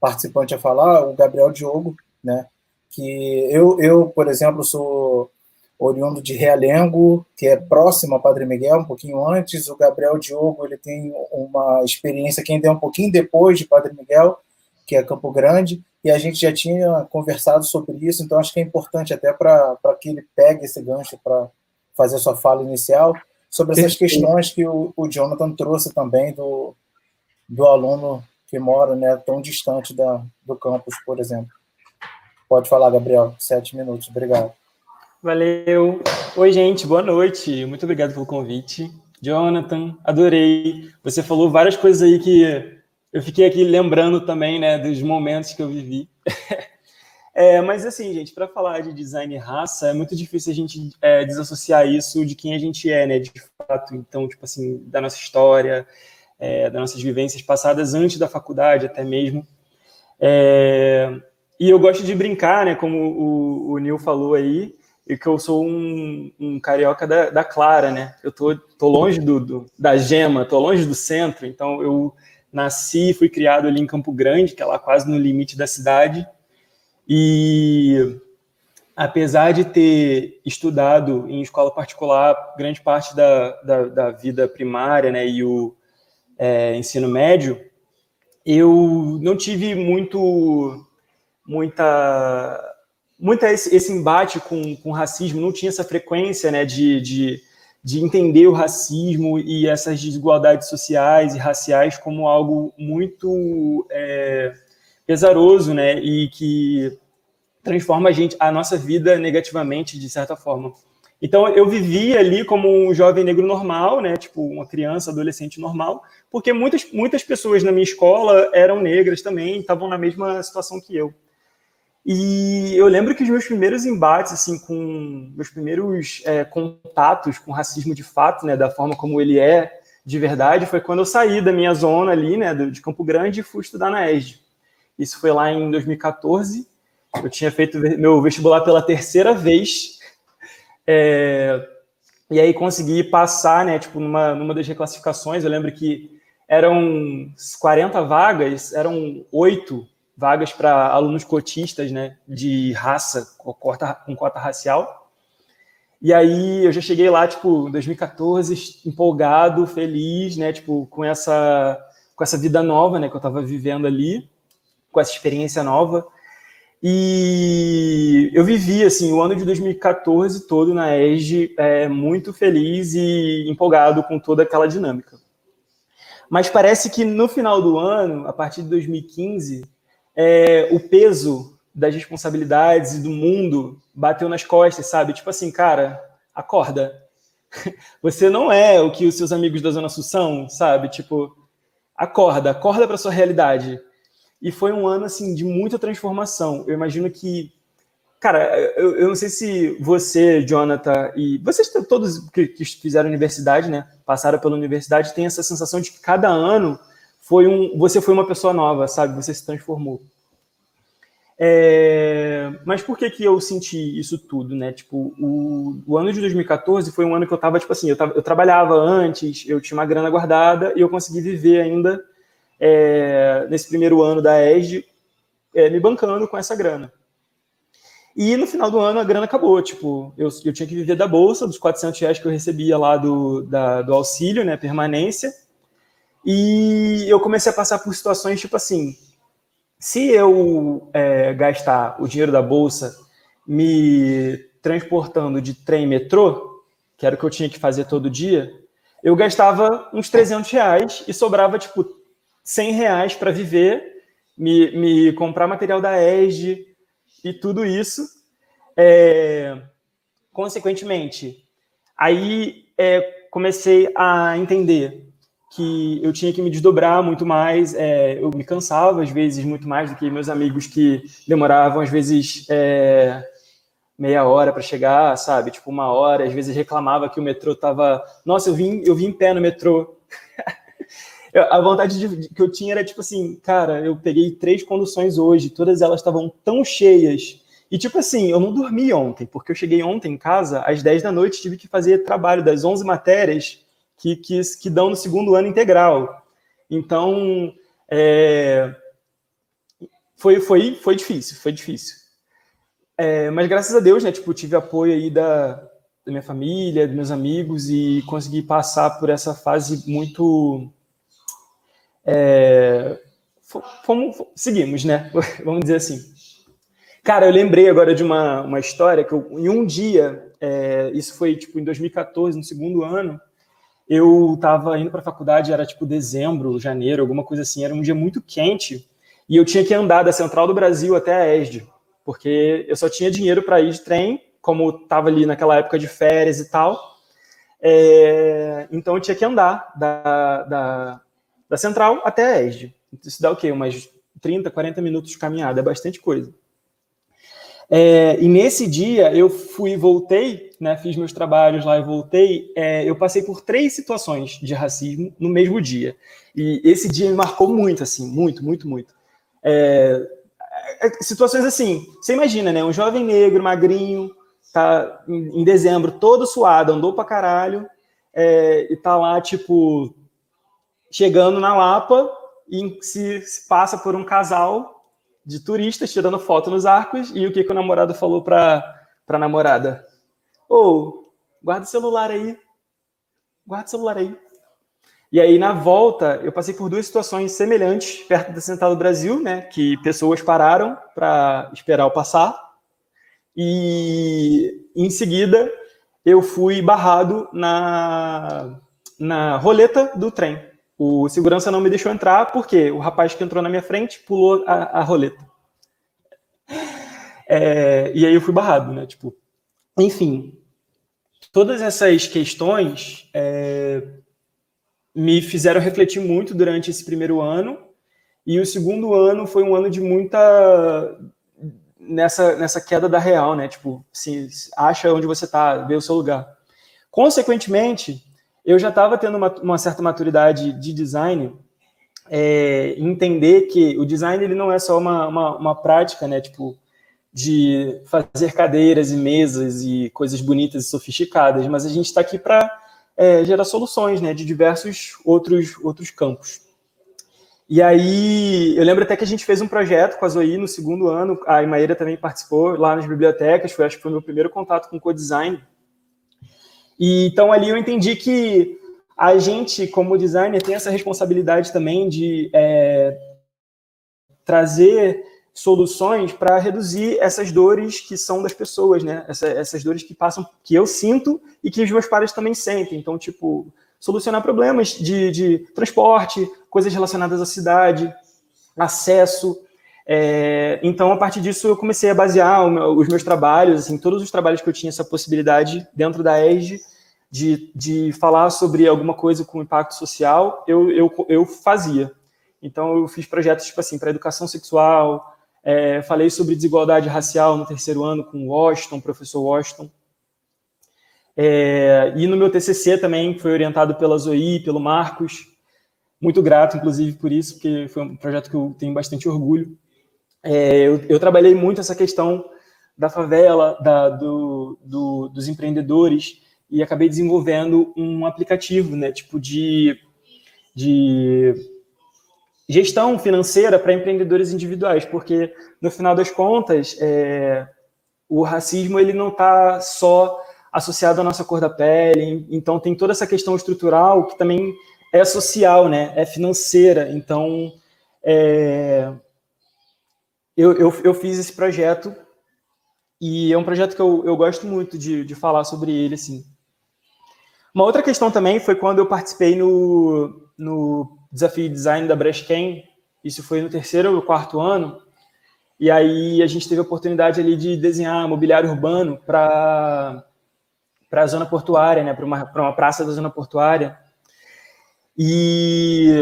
participante a falar o Gabriel Diogo, né? Que eu, eu, por exemplo, sou oriundo de Realengo, que é próximo a Padre Miguel, um pouquinho antes. O Gabriel Diogo ele tem uma experiência que ainda é um pouquinho depois de Padre Miguel, que é Campo Grande, e a gente já tinha conversado sobre isso, então acho que é importante até para que ele pegue esse gancho para fazer sua fala inicial, sobre essas questões que o, o Jonathan trouxe também do, do aluno que mora né, tão distante da, do campus, por exemplo. Pode falar, Gabriel, sete minutos, obrigado. Valeu. Oi, gente, boa noite. Muito obrigado pelo convite. Jonathan, adorei. Você falou várias coisas aí que eu fiquei aqui lembrando também, né, dos momentos que eu vivi. [laughs] é, mas assim, gente, para falar de design e raça, é muito difícil a gente é, desassociar isso de quem a gente é, né, de fato. Então, tipo assim, da nossa história, é, das nossas vivências passadas antes da faculdade, até mesmo. É, e eu gosto de brincar, né, como o, o Neil falou aí, e que eu sou um, um carioca da, da, Clara, né? Eu tô, tô longe do, do, da Gema, tô longe do centro, então eu nasci, fui criado ali em Campo Grande, que é lá quase no limite da cidade, e apesar de ter estudado em escola particular grande parte da, da, da vida primária, né, e o é, ensino médio, eu não tive muito muita muita esse, esse embate com, com racismo não tinha essa frequência né, de, de, de entender o racismo e essas desigualdades sociais e raciais como algo muito é, pesaroso né, e que transforma a gente, a nossa vida negativamente, de certa forma. Então, eu vivia ali como um jovem negro normal, né, tipo uma criança, adolescente normal, porque muitas, muitas pessoas na minha escola eram negras também, estavam na mesma situação que eu. E eu lembro que os meus primeiros embates, assim, com meus primeiros é, contatos com racismo de fato, né, da forma como ele é de verdade, foi quando eu saí da minha zona ali, né, de Campo Grande e fui estudar na ESD. Isso foi lá em 2014. Eu tinha feito meu vestibular pela terceira vez. É, e aí consegui passar, né, tipo, numa, numa das reclassificações. Eu lembro que eram 40 vagas, eram oito vagas para alunos cotistas, né, de raça, com cota, com cota racial. E aí eu já cheguei lá, tipo, em 2014, empolgado, feliz, né, tipo, com essa, com essa vida nova, né, que eu estava vivendo ali, com essa experiência nova. E eu vivi, assim, o ano de 2014 todo na ESG, é, muito feliz e empolgado com toda aquela dinâmica. Mas parece que no final do ano, a partir de 2015, é, o peso das responsabilidades e do mundo bateu nas costas, sabe? Tipo assim, cara, acorda. [laughs] Você não é o que os seus amigos da Zona Sul são, sabe? Tipo, acorda, acorda para sua realidade. E foi um ano assim de muita transformação. Eu imagino que, cara, eu, eu não sei se você, Jonathan, e vocês todos que, que fizeram universidade, né, passaram pela universidade, têm essa sensação de que cada ano foi um, você foi uma pessoa nova, sabe? Você se transformou. É, mas por que que eu senti isso tudo, né? Tipo, o, o, ano de 2014 foi um ano que eu tava, tipo assim, eu, tava, eu trabalhava antes, eu tinha uma grana guardada e eu consegui viver ainda é, nesse primeiro ano da ESG é, me bancando com essa grana. E no final do ano a grana acabou, tipo, eu, eu tinha que viver da bolsa, dos 400 reais que eu recebia lá do, da, do auxílio, né, permanência, e eu comecei a passar por situações tipo assim: se eu é, gastar o dinheiro da bolsa me transportando de trem e metrô, que era o que eu tinha que fazer todo dia, eu gastava uns 300 reais e sobrava tipo 100 reais para viver, me, me comprar material da ESG e tudo isso. É, consequentemente, aí é, comecei a entender que eu tinha que me desdobrar muito mais, é, eu me cansava às vezes muito mais do que meus amigos que demoravam às vezes é, meia hora para chegar, sabe, tipo uma hora, às vezes reclamava que o metrô tava, nossa, eu vim, eu vim em pé no metrô. [laughs] a vontade de, que eu tinha era tipo assim, cara, eu peguei três conduções hoje, todas elas estavam tão cheias. E tipo assim, eu não dormi ontem, porque eu cheguei ontem em casa às 10 da noite, tive que fazer trabalho das 11 matérias que, que, que dão no segundo ano integral. Então, é, foi, foi, foi difícil, foi difícil. É, mas graças a Deus, né, tipo, tive apoio aí da, da minha família, dos meus amigos e consegui passar por essa fase muito é, fomos, seguimos, né? [laughs] Vamos dizer assim. Cara, eu lembrei agora de uma, uma história que eu, em um dia, é, isso foi tipo em 2014, no segundo ano, eu estava indo para a faculdade, era tipo dezembro, janeiro, alguma coisa assim, era um dia muito quente e eu tinha que andar da Central do Brasil até a ESD, porque eu só tinha dinheiro para ir de trem, como estava ali naquela época de férias e tal. É, então eu tinha que andar da, da, da Central até a ESD. Isso dá o quê? Umas 30, 40 minutos de caminhada, é bastante coisa. É, e nesse dia eu fui e voltei, né, fiz meus trabalhos lá e voltei. É, eu passei por três situações de racismo no mesmo dia. E esse dia me marcou muito, assim, muito, muito, muito. É, é situações assim, você imagina, né? Um jovem negro, magrinho, tá em, em dezembro, todo suado, andou pra caralho, é, e tá lá, tipo, chegando na Lapa e se, se passa por um casal de turistas tirando foto nos arcos e o que, que o namorado falou para a namorada? Ou, oh, guarda o celular aí. Guarda o celular aí. E aí, na volta, eu passei por duas situações semelhantes perto da Central do Brasil, né? Que pessoas pararam para esperar eu passar. E, em seguida, eu fui barrado na, na roleta do trem. O segurança não me deixou entrar porque o rapaz que entrou na minha frente pulou a, a roleta. É, e aí eu fui barrado, né? Tipo, enfim, todas essas questões é, me fizeram refletir muito durante esse primeiro ano. E o segundo ano foi um ano de muita nessa, nessa queda da real, né? Tipo, se, acha onde você está, vê o seu lugar. Consequentemente, eu já estava tendo uma, uma, certa maturidade de design, é, entender que o design ele não é só uma, uma, uma, prática, né, tipo, de fazer cadeiras e mesas e coisas bonitas e sofisticadas, mas a gente está aqui para é, gerar soluções, né, de diversos outros, outros campos. E aí, eu lembro até que a gente fez um projeto com a Zoe no segundo ano, a Imaíra também participou lá nas bibliotecas, foi, acho que foi o meu primeiro contato com co-design, e, então ali eu entendi que a gente, como designer, tem essa responsabilidade também de é, trazer soluções para reduzir essas dores que são das pessoas, né? Essa, essas dores que passam, que eu sinto e que os meus pares também sentem. Então, tipo, solucionar problemas de, de transporte, coisas relacionadas à cidade, acesso. É, então, a partir disso, eu comecei a basear meu, os meus trabalhos, assim, todos os trabalhos que eu tinha essa possibilidade dentro da ESG, de, de falar sobre alguma coisa com impacto social, eu, eu, eu fazia. Então, eu fiz projetos, tipo assim, para educação sexual, é, falei sobre desigualdade racial no terceiro ano com o Washington, professor Washington. É, e no meu TCC também foi orientado pela Zoe, pelo Marcos. Muito grato, inclusive, por isso, porque foi um projeto que eu tenho bastante orgulho. É, eu, eu, trabalhei muito essa questão da favela, da, do, do, dos empreendedores, e acabei desenvolvendo um aplicativo, né, tipo de, de gestão financeira para empreendedores individuais, porque no final das contas, é, o racismo ele não está só associado à nossa cor da pele, então tem toda essa questão estrutural que também é social, né, é financeira, então é, eu, eu, eu, fiz esse projeto e é um projeto que eu, eu gosto muito de, de falar sobre ele, assim. Uma outra questão também foi quando eu participei no, no desafio de design da Braskem, isso foi no terceiro ou quarto ano, e aí a gente teve a oportunidade ali de desenhar mobiliário urbano para a zona portuária, né, para uma, uma praça da zona portuária. E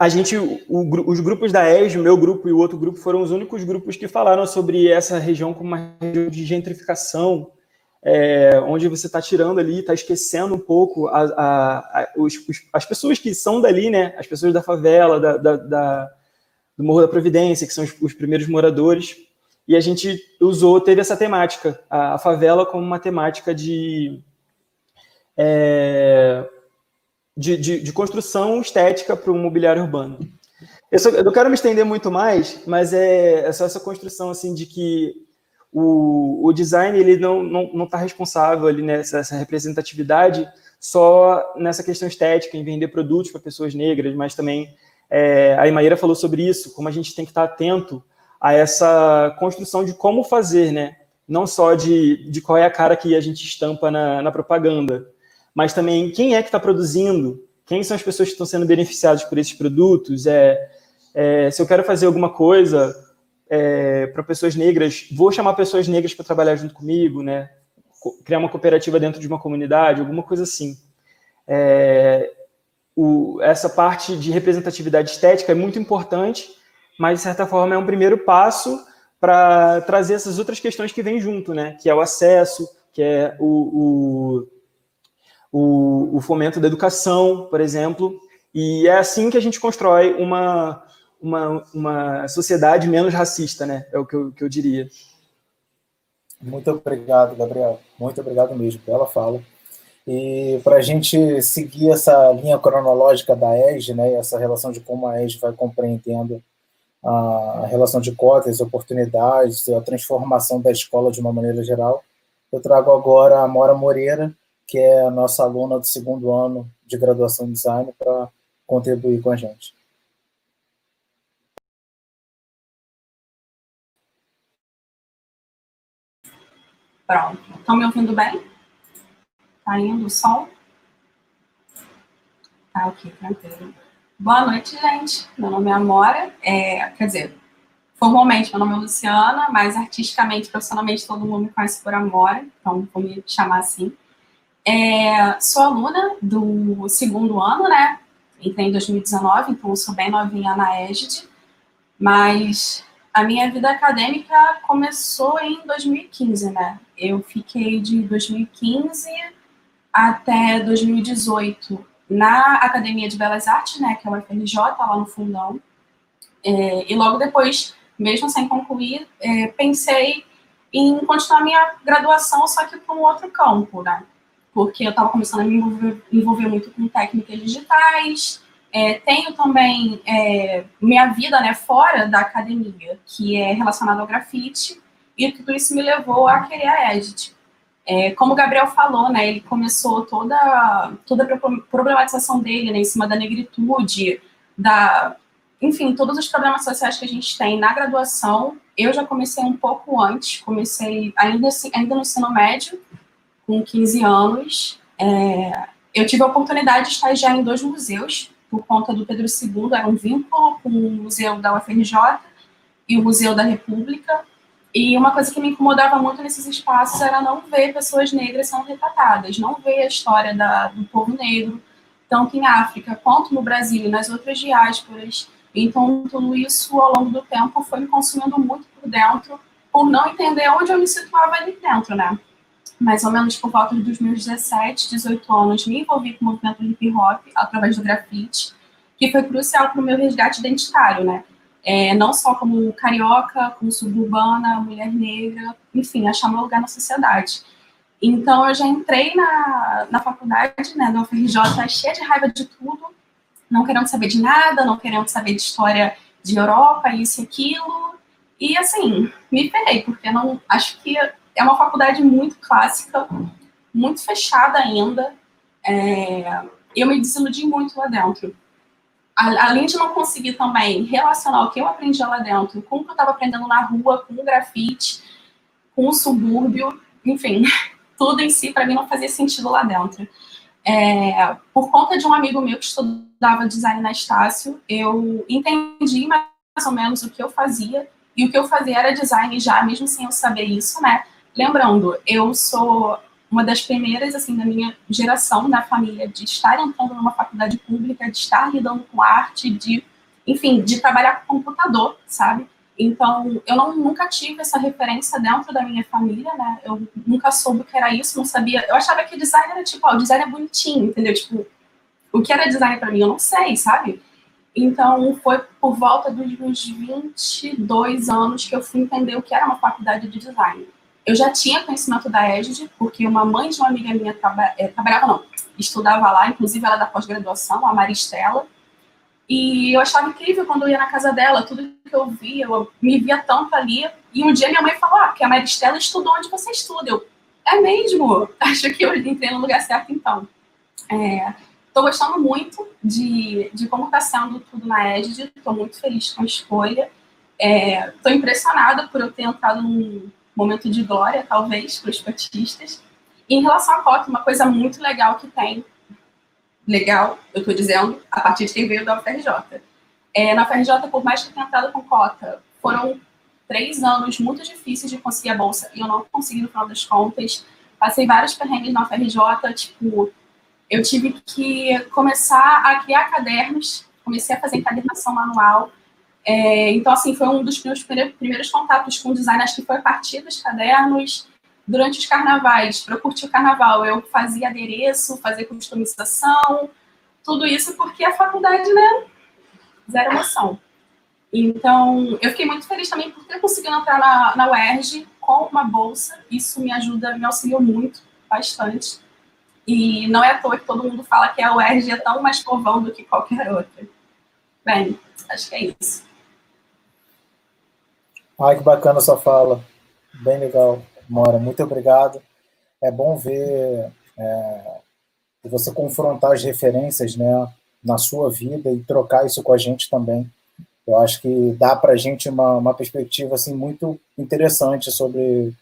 a gente, o, os grupos da ES, o meu grupo e o outro grupo, foram os únicos grupos que falaram sobre essa região como uma região de gentrificação, é, onde você está tirando ali, está esquecendo um pouco a, a, a, os, os, as pessoas que são dali, né? As pessoas da favela, da, da, da do Morro da Providência, que são os, os, primeiros moradores. E a gente usou, teve essa temática, a, favela como uma temática de. É, de, de, de construção estética para o mobiliário urbano. Eu, só, eu, não quero me estender muito mais, mas é, é só essa construção assim de que o, o design ele não está não, não tá responsável ali nessa representatividade só nessa questão estética, em vender produtos para pessoas negras, mas também é, a Imaíra falou sobre isso, como a gente tem que estar atento a essa construção de como fazer, né? Não só de, de qual é a cara que a gente estampa na, na propaganda, mas também quem é que está produzindo, quem são as pessoas que estão sendo beneficiadas por esses produtos, é, é se eu quero fazer alguma coisa é, para pessoas negras, vou chamar pessoas negras para trabalhar junto comigo, né? Criar uma cooperativa dentro de uma comunidade, alguma coisa assim. É, o, essa parte de representatividade estética é muito importante, mas de certa forma é um primeiro passo para trazer essas outras questões que vêm junto, né? Que é o acesso, que é o, o, o, o fomento da educação, por exemplo. E é assim que a gente constrói uma, uma, uma sociedade menos racista, né? É o que eu, que eu diria. Muito obrigado, Gabriel. Muito obrigado mesmo. Bela fala. E para a gente seguir essa linha cronológica da ESG, né, essa relação de como a ESG vai compreendendo a relação de cotas, oportunidades, a transformação da escola de uma maneira geral, eu trago agora a Mora Moreira, que é a nossa aluna do segundo ano de graduação em design, para contribuir com a gente. Pronto. Estão me ouvindo bem? Tá indo o som? Tá, ok, tranquilo. Boa noite, gente. Meu nome é Amora. É, quer dizer, formalmente meu nome é Luciana, mas artisticamente, profissionalmente, todo mundo me conhece por Amora, então vou me chamar assim. É, sou aluna do segundo ano, né? Entrei em 2019, então sou bem novinha na EGID, mas a minha vida acadêmica começou em 2015, né? Eu fiquei de 2015 até 2018 na Academia de Belas Artes, né, que é o FRJ, lá no Fundão. É, e logo depois, mesmo sem concluir, é, pensei em continuar minha graduação, só que para um outro campo, né? Porque eu estava começando a me envolver, envolver, muito com técnicas digitais, é, tenho também é, minha vida né, fora da academia, que é relacionada ao grafite, e tudo isso me levou a querer a Edit. É, como o Gabriel falou, né, ele começou toda, toda a problematização dele né, em cima da negritude, da, enfim, todos os problemas sociais que a gente tem na graduação. Eu já comecei um pouco antes, comecei ainda, ainda no ensino médio, com 15 anos. É, eu tive a oportunidade de estagiar em dois museus, por conta do Pedro II, era um vínculo com o Museu da UFRJ e o Museu da República. E uma coisa que me incomodava muito nesses espaços era não ver pessoas negras sendo retratadas, não ver a história da, do povo negro, tanto em África quanto no Brasil e nas outras diásporas. Então, tudo isso, ao longo do tempo, foi me consumindo muito por dentro, por não entender onde eu me situava ali dentro, né? Mais ou menos por volta dos meus 17, 18 anos, me envolvi com o movimento hip hop através do grafite, que foi crucial para o meu resgate identitário, né? É, não só como carioca, como suburbana, mulher negra, enfim, achar meu lugar na sociedade. Então, eu já entrei na, na faculdade, né, da UFRJ, cheia de raiva de tudo, não querendo saber de nada, não querendo saber de história de Europa, isso e aquilo. E, assim, me ferrei, porque não acho que é uma faculdade muito clássica, muito fechada ainda. É, eu me desiludi muito lá dentro. Além de não conseguir também relacionar o que eu aprendi lá dentro com o que eu estava aprendendo na rua, com o grafite, com o subúrbio, enfim, [laughs] tudo em si para mim não fazia sentido lá dentro. É, por conta de um amigo meu que estudava design na Estácio, eu entendi mais ou menos o que eu fazia, e o que eu fazia era design já, mesmo sem eu saber isso, né? Lembrando, eu sou uma das primeiras, assim, da minha geração, na família, de estar entrando numa faculdade pública, de estar lidando com arte, de, enfim, de trabalhar com computador, sabe? Então, eu não, nunca tive essa referência dentro da minha família, né? Eu nunca soube o que era isso, não sabia. Eu achava que design era tipo, ó, o design é bonitinho, entendeu? Tipo, o que era design para mim, eu não sei, sabe? Então, foi por volta dos meus 22 anos que eu fui entender o que era uma faculdade de design. Eu já tinha conhecimento da EGID, porque uma mãe de uma amiga minha traba, é, trabalhava, não, estudava lá, inclusive ela é da pós-graduação, a Maristela, e eu achava incrível quando eu ia na casa dela, tudo que eu via, eu me via tanto ali. E um dia minha mãe falou: Ah, porque a Maristela estudou onde você estuda. Eu, é mesmo? [laughs] Acho que eu entrei no lugar certo então. Estou é, gostando muito de, de como está sendo tudo na Edge, estou muito feliz com a escolha. Estou é, impressionada por eu ter entrado num momento de glória, talvez, para os cotistas. E em relação à cota, uma coisa muito legal que tem legal, eu estou dizendo, a partir de quem veio da UFRJ. É, na UFRJ, por mais que tenha entrado com cota, foram três anos muito difíceis de conseguir a bolsa e eu não consegui no final das contas. Passei vários perrengues na UFRJ, tipo, eu tive que começar a criar cadernos, comecei a fazer encadernação manual. É, então, assim, foi um dos meus primeiros contatos com design, acho que foi a partir dos cadernos, durante os carnavais, para curtir o carnaval, eu fazia adereço, fazia customização, tudo isso porque a faculdade, né, zero noção. Então, eu fiquei muito feliz também por ter conseguido entrar na, na UERJ com uma bolsa, isso me ajuda, me auxiliou muito, bastante. E não é à toa que todo mundo fala que a UERJ é tão mais povão do que qualquer outra. Bem, acho que é isso. Ai, que bacana a sua fala. Bem legal. Mora, muito obrigado. É bom ver é, você confrontar as referências né, na sua vida e trocar isso com a gente também. Eu acho que dá para a gente uma, uma perspectiva assim, muito interessante sobre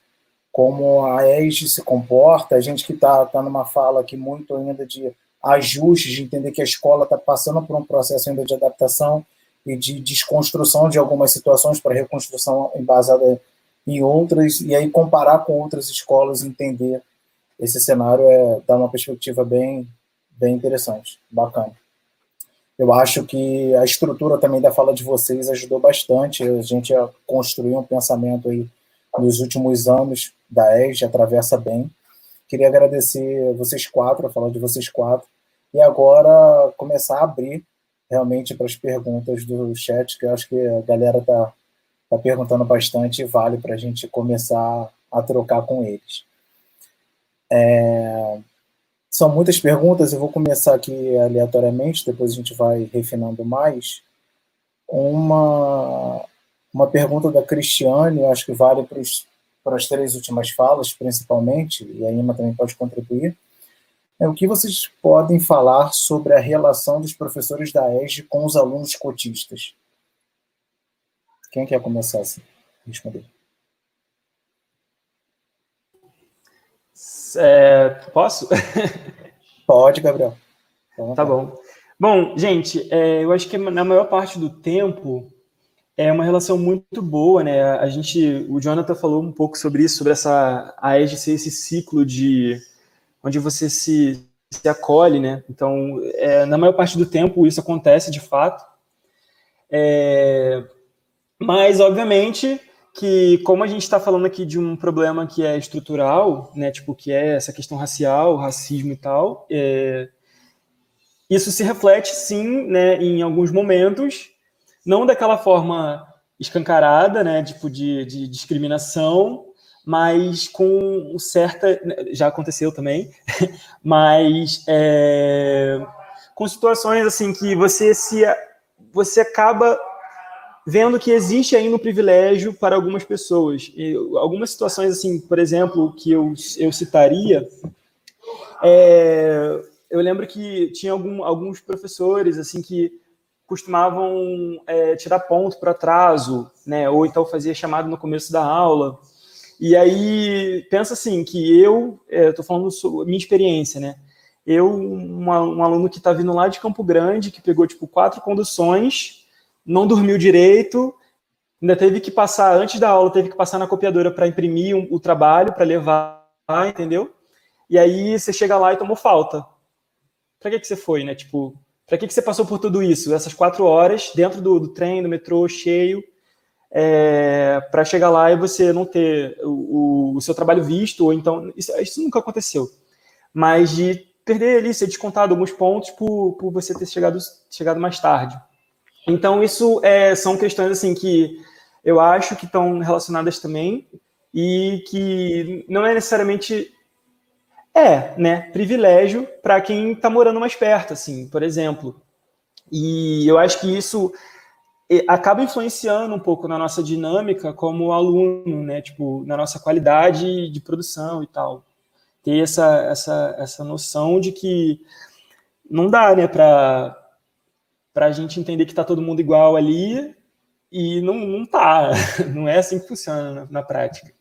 como a ESG se comporta, a gente que está tá numa fala aqui muito ainda de ajustes, de entender que a escola está passando por um processo ainda de adaptação e de desconstrução de algumas situações para reconstrução embasada em outras, e aí comparar com outras escolas, entender esse cenário, é, dá uma perspectiva bem, bem interessante, bacana. Eu acho que a estrutura também da fala de vocês ajudou bastante a gente a construir um pensamento aí nos últimos anos da ESG, atravessa bem. Queria agradecer vocês quatro, a fala de vocês quatro, e agora começar a abrir realmente para as perguntas do chat, que eu acho que a galera está está perguntando bastante e vale para a gente começar a trocar com eles. É, são muitas perguntas, eu vou começar aqui aleatoriamente, depois a gente vai refinando mais. Uma, uma pergunta da Cristiane, acho que vale para as três últimas falas, principalmente, e a Ima também pode contribuir. É, o que vocês podem falar sobre a relação dos professores da ESG com os alunos cotistas? Quem quer começar a responder? É, posso? [laughs] Pode, Gabriel. Tá bom. Bom, gente, é, eu acho que na maior parte do tempo é uma relação muito boa, né? A gente, o Jonathan falou um pouco sobre isso, sobre essa a EG ser esse ciclo de onde você se, se acolhe, né? Então, é, na maior parte do tempo isso acontece de fato. É, mas, obviamente, que como a gente está falando aqui de um problema que é estrutural, né, tipo, que é essa questão racial, racismo e tal, é, isso se reflete, sim, né, em alguns momentos, não daquela forma escancarada, né, tipo, de, de discriminação, mas com certa, já aconteceu também, [laughs] mas é, com situações, assim, que você se, você acaba vendo que existe ainda um privilégio para algumas pessoas. E algumas situações, assim, por exemplo, que eu, eu citaria, é, eu lembro que tinha algum, alguns professores, assim, que costumavam é, tirar ponto para atraso, né, ou então fazia chamado no começo da aula. E aí, pensa assim, que eu, estou é, falando sobre minha experiência, né, eu, uma, um aluno que está vindo lá de Campo Grande, que pegou, tipo, quatro conduções, não dormiu direito, ainda teve que passar, antes da aula, teve que passar na copiadora para imprimir um, o trabalho, para levar, entendeu? E aí você chega lá e tomou falta. Para que, que você foi, né? Tipo, para que, que você passou por tudo isso? Essas quatro horas dentro do, do trem, do metrô, cheio, é, para chegar lá e você não ter o, o, seu trabalho visto, ou então. Isso, isso nunca aconteceu. Mas de perder ali, ser descontado alguns pontos por, por você ter chegado, chegado mais tarde. Então, isso é, são questões assim que eu acho que estão relacionadas também e que não é necessariamente é, né, privilégio para quem está morando mais perto, assim, por exemplo. E eu acho que isso acaba influenciando um pouco na nossa dinâmica como aluno, né, tipo, na nossa qualidade de produção e tal. Ter essa essa essa noção de que não dá, né, para para a gente entender que está todo mundo igual ali e não, não tá, [laughs] não é assim que funciona na, na prática.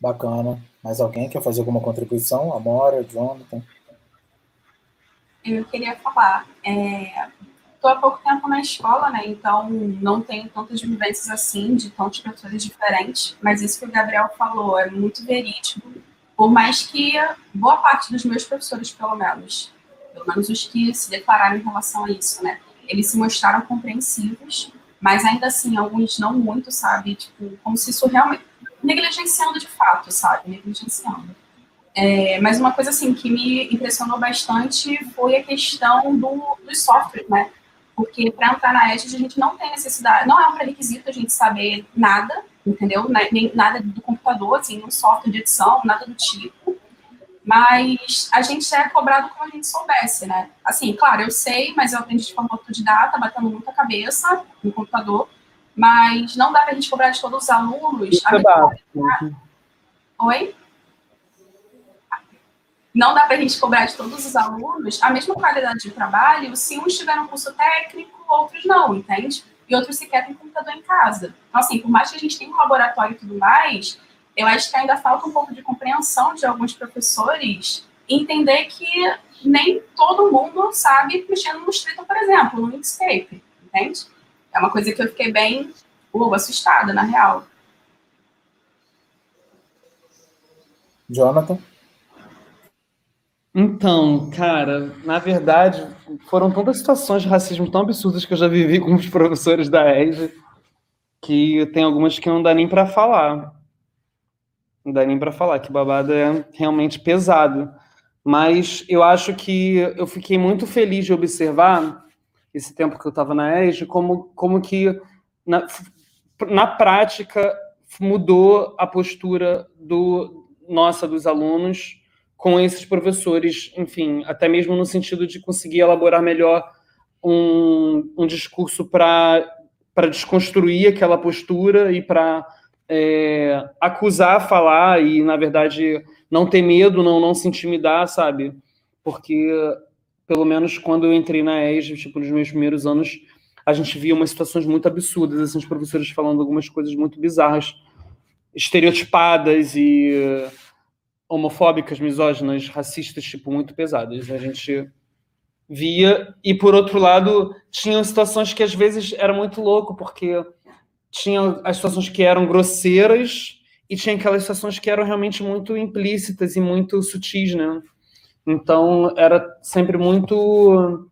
Bacana. Mais alguém quer fazer alguma contribuição? Amora, Jonathan? Eu queria falar. Estou há pouco tempo na escola, né? Então não tenho tantas vivências assim, de tantos professores diferentes. Mas isso que o Gabriel falou é muito verídico. Por mais que boa parte dos meus professores, pelo menos, pelo menos os que se declararam em relação a isso, né? Eles se mostraram compreensivos, mas ainda assim, alguns não muito, sabe? Tipo, como se isso realmente negligenciando de fato, sabe? Negligenciando. É, mas uma coisa assim que me impressionou bastante foi a questão do, dos softwares, né? Porque para entrar na Edge a gente não tem necessidade, não é um pré-requisito a gente saber nada, entendeu? Nem nada do computador, assim, um software de edição, nada do tipo. Mas a gente é cobrado como a gente soubesse, né? Assim, claro, eu sei, mas eu aprendi de forma autodidata, batendo muita cabeça no computador mas não dá para a gente cobrar de todos os alunos. A mesma... Oi? Não dá para a gente cobrar de todos os alunos a mesma qualidade de trabalho se uns tiveram curso técnico, outros não, entende? E outros sequer têm computador em casa. Então, assim, por mais que a gente tenha um laboratório e tudo mais, eu acho que ainda falta um pouco de compreensão de alguns professores entender que nem todo mundo sabe mexer no Illustrator, por exemplo, no Inkscape, entende? É uma coisa que eu fiquei bem uh, assustada, na real. Jonathan? Então, cara, na verdade, foram tantas situações de racismo tão absurdas que eu já vivi com os professores da ESG que tem algumas que não dá nem para falar. Não dá nem para falar, que babado é realmente pesado. Mas eu acho que eu fiquei muito feliz de observar esse tempo que eu estava na ESG, como, como que na, na prática mudou a postura do nossa dos alunos com esses professores, enfim, até mesmo no sentido de conseguir elaborar melhor um, um discurso para desconstruir aquela postura e para é, acusar, falar e, na verdade, não ter medo, não, não se intimidar, sabe? Porque pelo menos quando eu entrei na ESG, tipo, nos meus primeiros anos, a gente via umas situações muito absurdas, assim, os professores falando algumas coisas muito bizarras, estereotipadas e homofóbicas, misóginas, racistas, tipo, muito pesadas. A gente via, e por outro lado, tinham situações que às vezes era muito louco, porque tinha as situações que eram grosseiras e tinha aquelas situações que eram realmente muito implícitas e muito sutis, né? Então, era sempre muito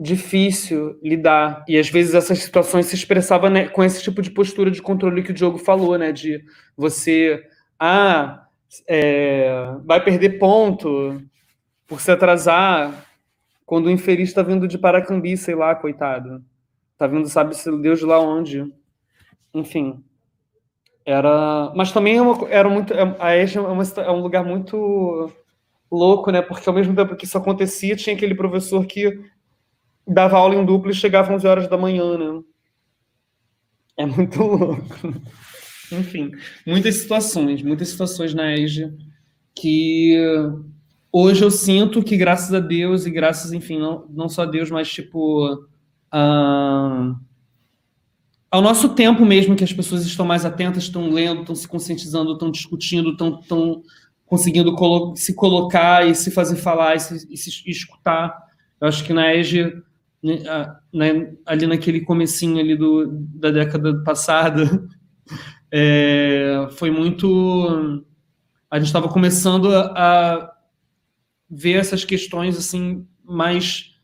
difícil lidar. E às vezes essas situações se expressavam né, com esse tipo de postura de controle que o Diogo falou, né? De você, ah, é, vai perder ponto por se atrasar quando o infeliz está vindo de Paracambi, sei lá, coitado. Tá vindo, sabe, se Deus de lá onde. Enfim. Era. Mas também é era muito. É, a EJA é, uma, é um lugar muito louco, né? Porque ao mesmo tempo que isso acontecia, tinha aquele professor que dava aula em duplo e chegava às 11 horas da manhã, né? É muito [laughs] louco. Enfim, muitas situações, muitas situações na EJA que hoje eu sinto que graças a Deus e graças, enfim, não, não só a Deus, mas tipo ao nosso tempo mesmo que as pessoas estão mais atentas, estão lendo, estão se conscientizando, estão discutindo, estão, estão conseguindo colo se colocar e se fazer falar e se, e se escutar. Eu acho que na né, né, ali naquele comecinho ali do, da década passada, é, foi muito... A gente estava começando a, ver essas questões assim mais...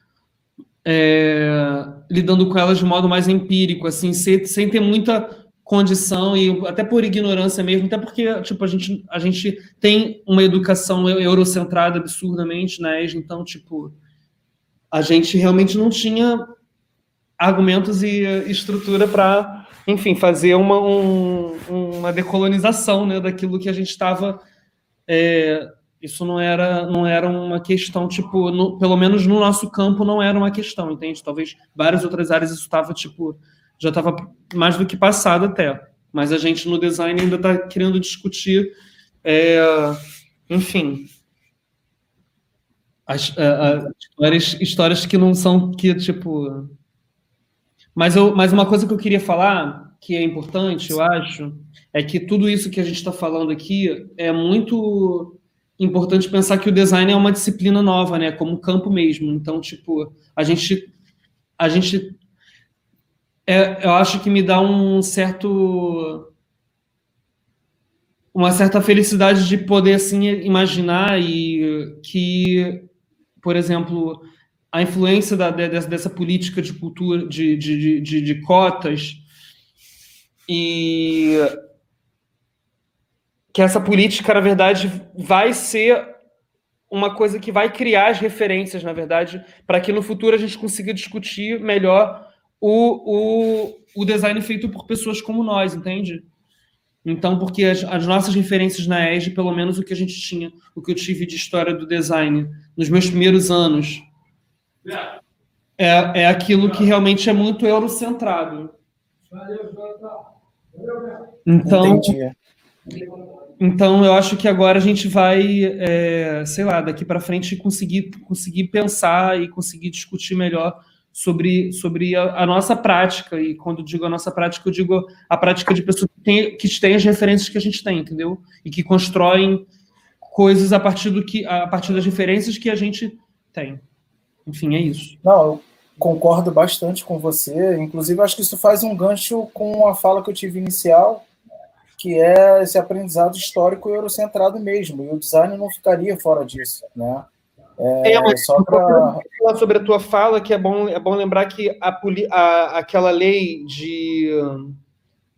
É, lidando com elas de modo mais empírico, assim, sem, sem ter muita condição e até por ignorância mesmo, até porque tipo a gente a gente tem uma educação eurocentrada absurdamente ESG, então tipo a gente realmente não tinha argumentos e estrutura para enfim, fazer uma, um, uma decolonização né, daquilo que a gente estava. É, isso não era, não era uma questão, tipo, no, pelo menos no nosso campo não era uma questão, entende? Talvez várias outras áreas isso estava, tipo, já estava mais do que passado até. Mas a gente no design ainda está querendo discutir, é, enfim, as, as histórias, histórias que não são, que, tipo, mas, eu, mas uma coisa que eu queria falar, que é importante, eu acho, é que tudo isso que a gente está falando aqui é muito importante pensar que o design é uma disciplina nova, né? Como um campo mesmo. Então, tipo, a gente, a gente, é, eu acho que me dá um certo, uma certa felicidade de poder assim imaginar e que, por exemplo, a influência da, dessa, dessa, política de cultura, de, de, de, de cotas, e que essa política, na verdade, vai ser uma coisa que vai criar as referências, na verdade, para que no futuro a gente consiga discutir melhor o, o, o design feito por pessoas como nós, entende? Então, porque as, as, nossas referências na ESG, pelo menos o que a gente tinha, o que eu tive de história do design nos meus primeiros anos, é, é aquilo que realmente é muito eurocentrado. Então, então eu acho que agora a gente vai, é, sei lá, daqui para frente conseguir, conseguir pensar e conseguir discutir melhor sobre, sobre a, a, nossa prática. E quando digo a nossa prática, eu digo a prática de pessoas que têm, que têm as referências que a gente tem, entendeu? E que constroem coisas a partir, do que, a partir das referências que a gente tem. Enfim, é isso. Não, eu concordo bastante com você. Inclusive, acho que isso faz um gancho com a fala que eu tive inicial, que é esse aprendizado histórico e eurocentrado mesmo. E o design não ficaria fora disso, né? É, é mas só para falar sobre a tua fala, que é bom, é bom lembrar que a, a aquela lei de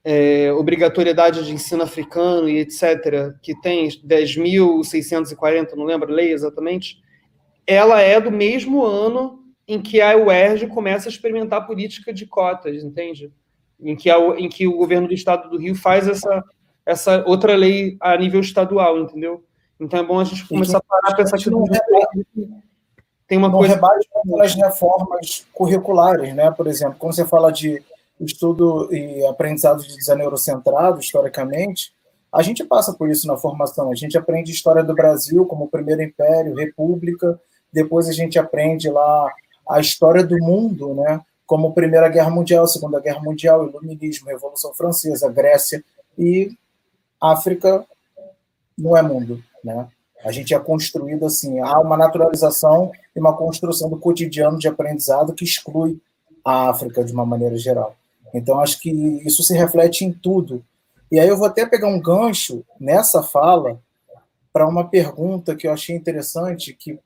é, obrigatoriedade de ensino africano e etc., que tem 10.640, não lembro a lei exatamente, ela é do mesmo ano em que a UERJ começa a experimentar política de cotas, entende? Em que, a, em que o governo do estado do Rio faz essa, essa outra lei a nível estadual, entendeu? Então é bom a gente começar a parar para pensar que não tem uma não coisa rebate as reformas curriculares, né? Por exemplo, quando você fala de estudo e aprendizado de design eurocentrado, historicamente, a gente passa por isso na formação. A gente aprende história do Brasil como primeiro império, república, depois a gente aprende lá a história do mundo, né? Como Primeira Guerra Mundial, Segunda Guerra Mundial, Iluminismo, Revolução Francesa, Grécia e África não é mundo, né? A gente é construído assim, há uma naturalização e uma construção do cotidiano de aprendizado que exclui a África de uma maneira geral. Então acho que isso se reflete em tudo. E aí eu vou até pegar um gancho nessa fala para uma pergunta que eu achei interessante, que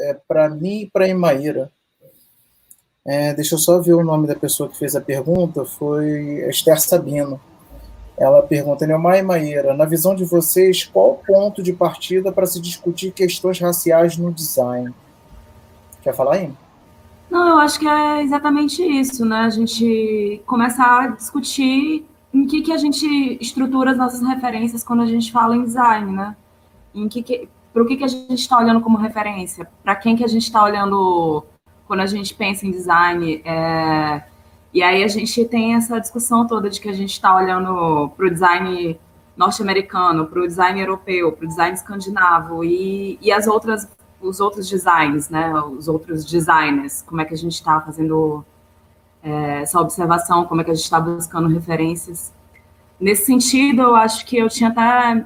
é, para mim e para Imaíra. É, deixa eu só ver o nome da pessoa que fez a pergunta, foi Esther Sabino. Ela pergunta, Neomar e Maíra, na visão de vocês, qual o ponto de partida para se discutir questões raciais no design? Quer falar aí? Não, eu acho que é exatamente isso, né? A gente começar a discutir em que, que a gente estrutura as nossas referências quando a gente fala em design, né? Em que, que para o que, que a gente está olhando como referência, para quem que a gente está olhando quando a gente pensa em design. É... E aí a gente tem essa discussão toda de que a gente está olhando para o design norte-americano, para o design europeu, para o design escandinavo e, e as outras, os outros designs, né? Os outros designers, como é que a gente está fazendo é, essa observação, como é que a gente está buscando referências. Nesse sentido, eu acho que eu tinha até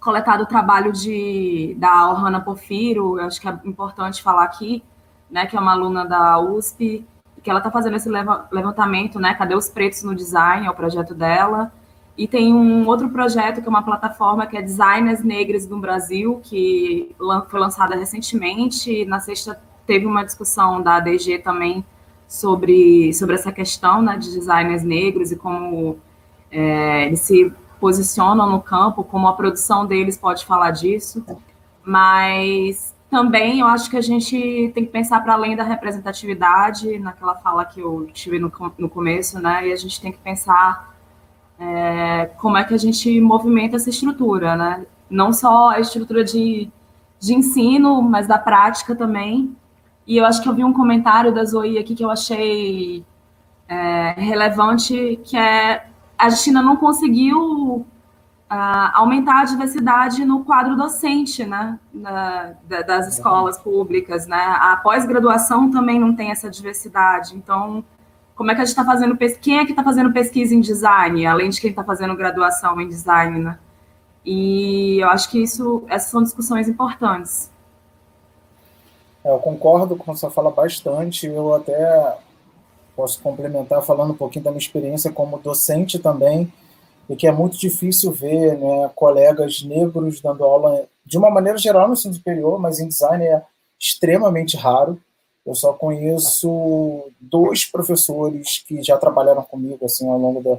coletado o trabalho de, da Ohana Porfiro, acho que é importante falar aqui, né, que é uma aluna da USP, que ela está fazendo esse levantamento, né, cadê os pretos no design, é o projeto dela, e tem um outro projeto, que é uma plataforma que é Designers Negras no Brasil, que foi lançada recentemente, na sexta teve uma discussão da ADG também sobre, sobre essa questão né, de designers negros e como é, eles se posicionam no campo, como a produção deles pode falar disso, mas também eu acho que a gente tem que pensar para além da representatividade, naquela fala que eu tive no, no começo, né? E a gente tem que pensar é, como é que a gente movimenta essa estrutura, né? Não só a estrutura de, de ensino, mas da prática também. E eu acho que eu vi um comentário da Zoe aqui que eu achei é, relevante, que é a ainda não conseguiu uh, aumentar a diversidade no quadro docente, né, da, das escolas públicas, né, a pós-graduação também não tem essa diversidade, então, como é que a gente está fazendo, quem é que está fazendo pesquisa em design, além de quem está fazendo graduação em design, né, e eu acho que isso, essas são discussões importantes. É, eu concordo com você fala bastante, eu até posso complementar falando um pouquinho da minha experiência como docente também, e que é muito difícil ver né, colegas negros dando aula, de uma maneira geral, no ensino superior, mas em design é extremamente raro. Eu só conheço dois professores que já trabalharam comigo assim ao longo da,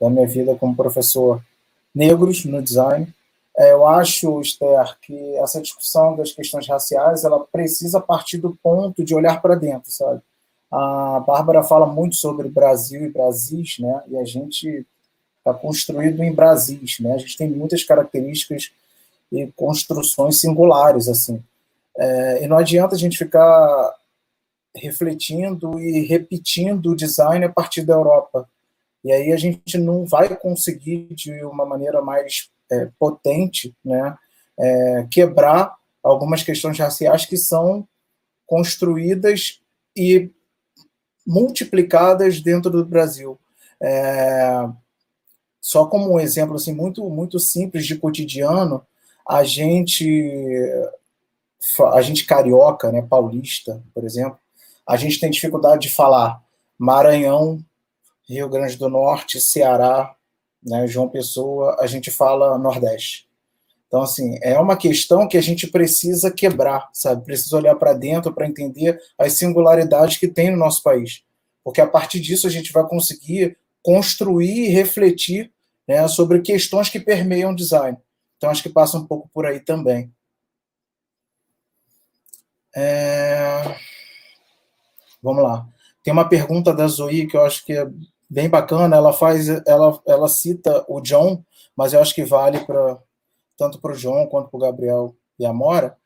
da minha vida como professor negros no design. É, eu acho, Esther, que essa discussão das questões raciais ela precisa partir do ponto de olhar para dentro, sabe? A Bárbara fala muito sobre Brasil e Brasis, né? E a gente está construído em Brasis, né? A gente tem muitas características e construções singulares, assim. É, e não adianta a gente ficar refletindo e repetindo o design a partir da Europa. E aí a gente não vai conseguir, de uma maneira mais é, potente, né, é, quebrar algumas questões raciais que são construídas e multiplicadas dentro do Brasil. É, só como um exemplo assim muito muito simples de cotidiano, a gente a gente carioca, né, paulista, por exemplo, a gente tem dificuldade de falar Maranhão, Rio Grande do Norte, Ceará, né, João Pessoa, a gente fala Nordeste. Então, assim, é uma questão que a gente precisa quebrar, sabe? Precisa olhar para dentro para entender as singularidades que tem no nosso país. Porque a partir disso a gente vai conseguir construir e refletir né, sobre questões que permeiam o design. Então, acho que passa um pouco por aí também. É... Vamos lá. Tem uma pergunta da Zoe que eu acho que é bem bacana. Ela faz, ela, ela cita o John, mas eu acho que vale para tanto para o John quanto para o Gabriel e a Mora,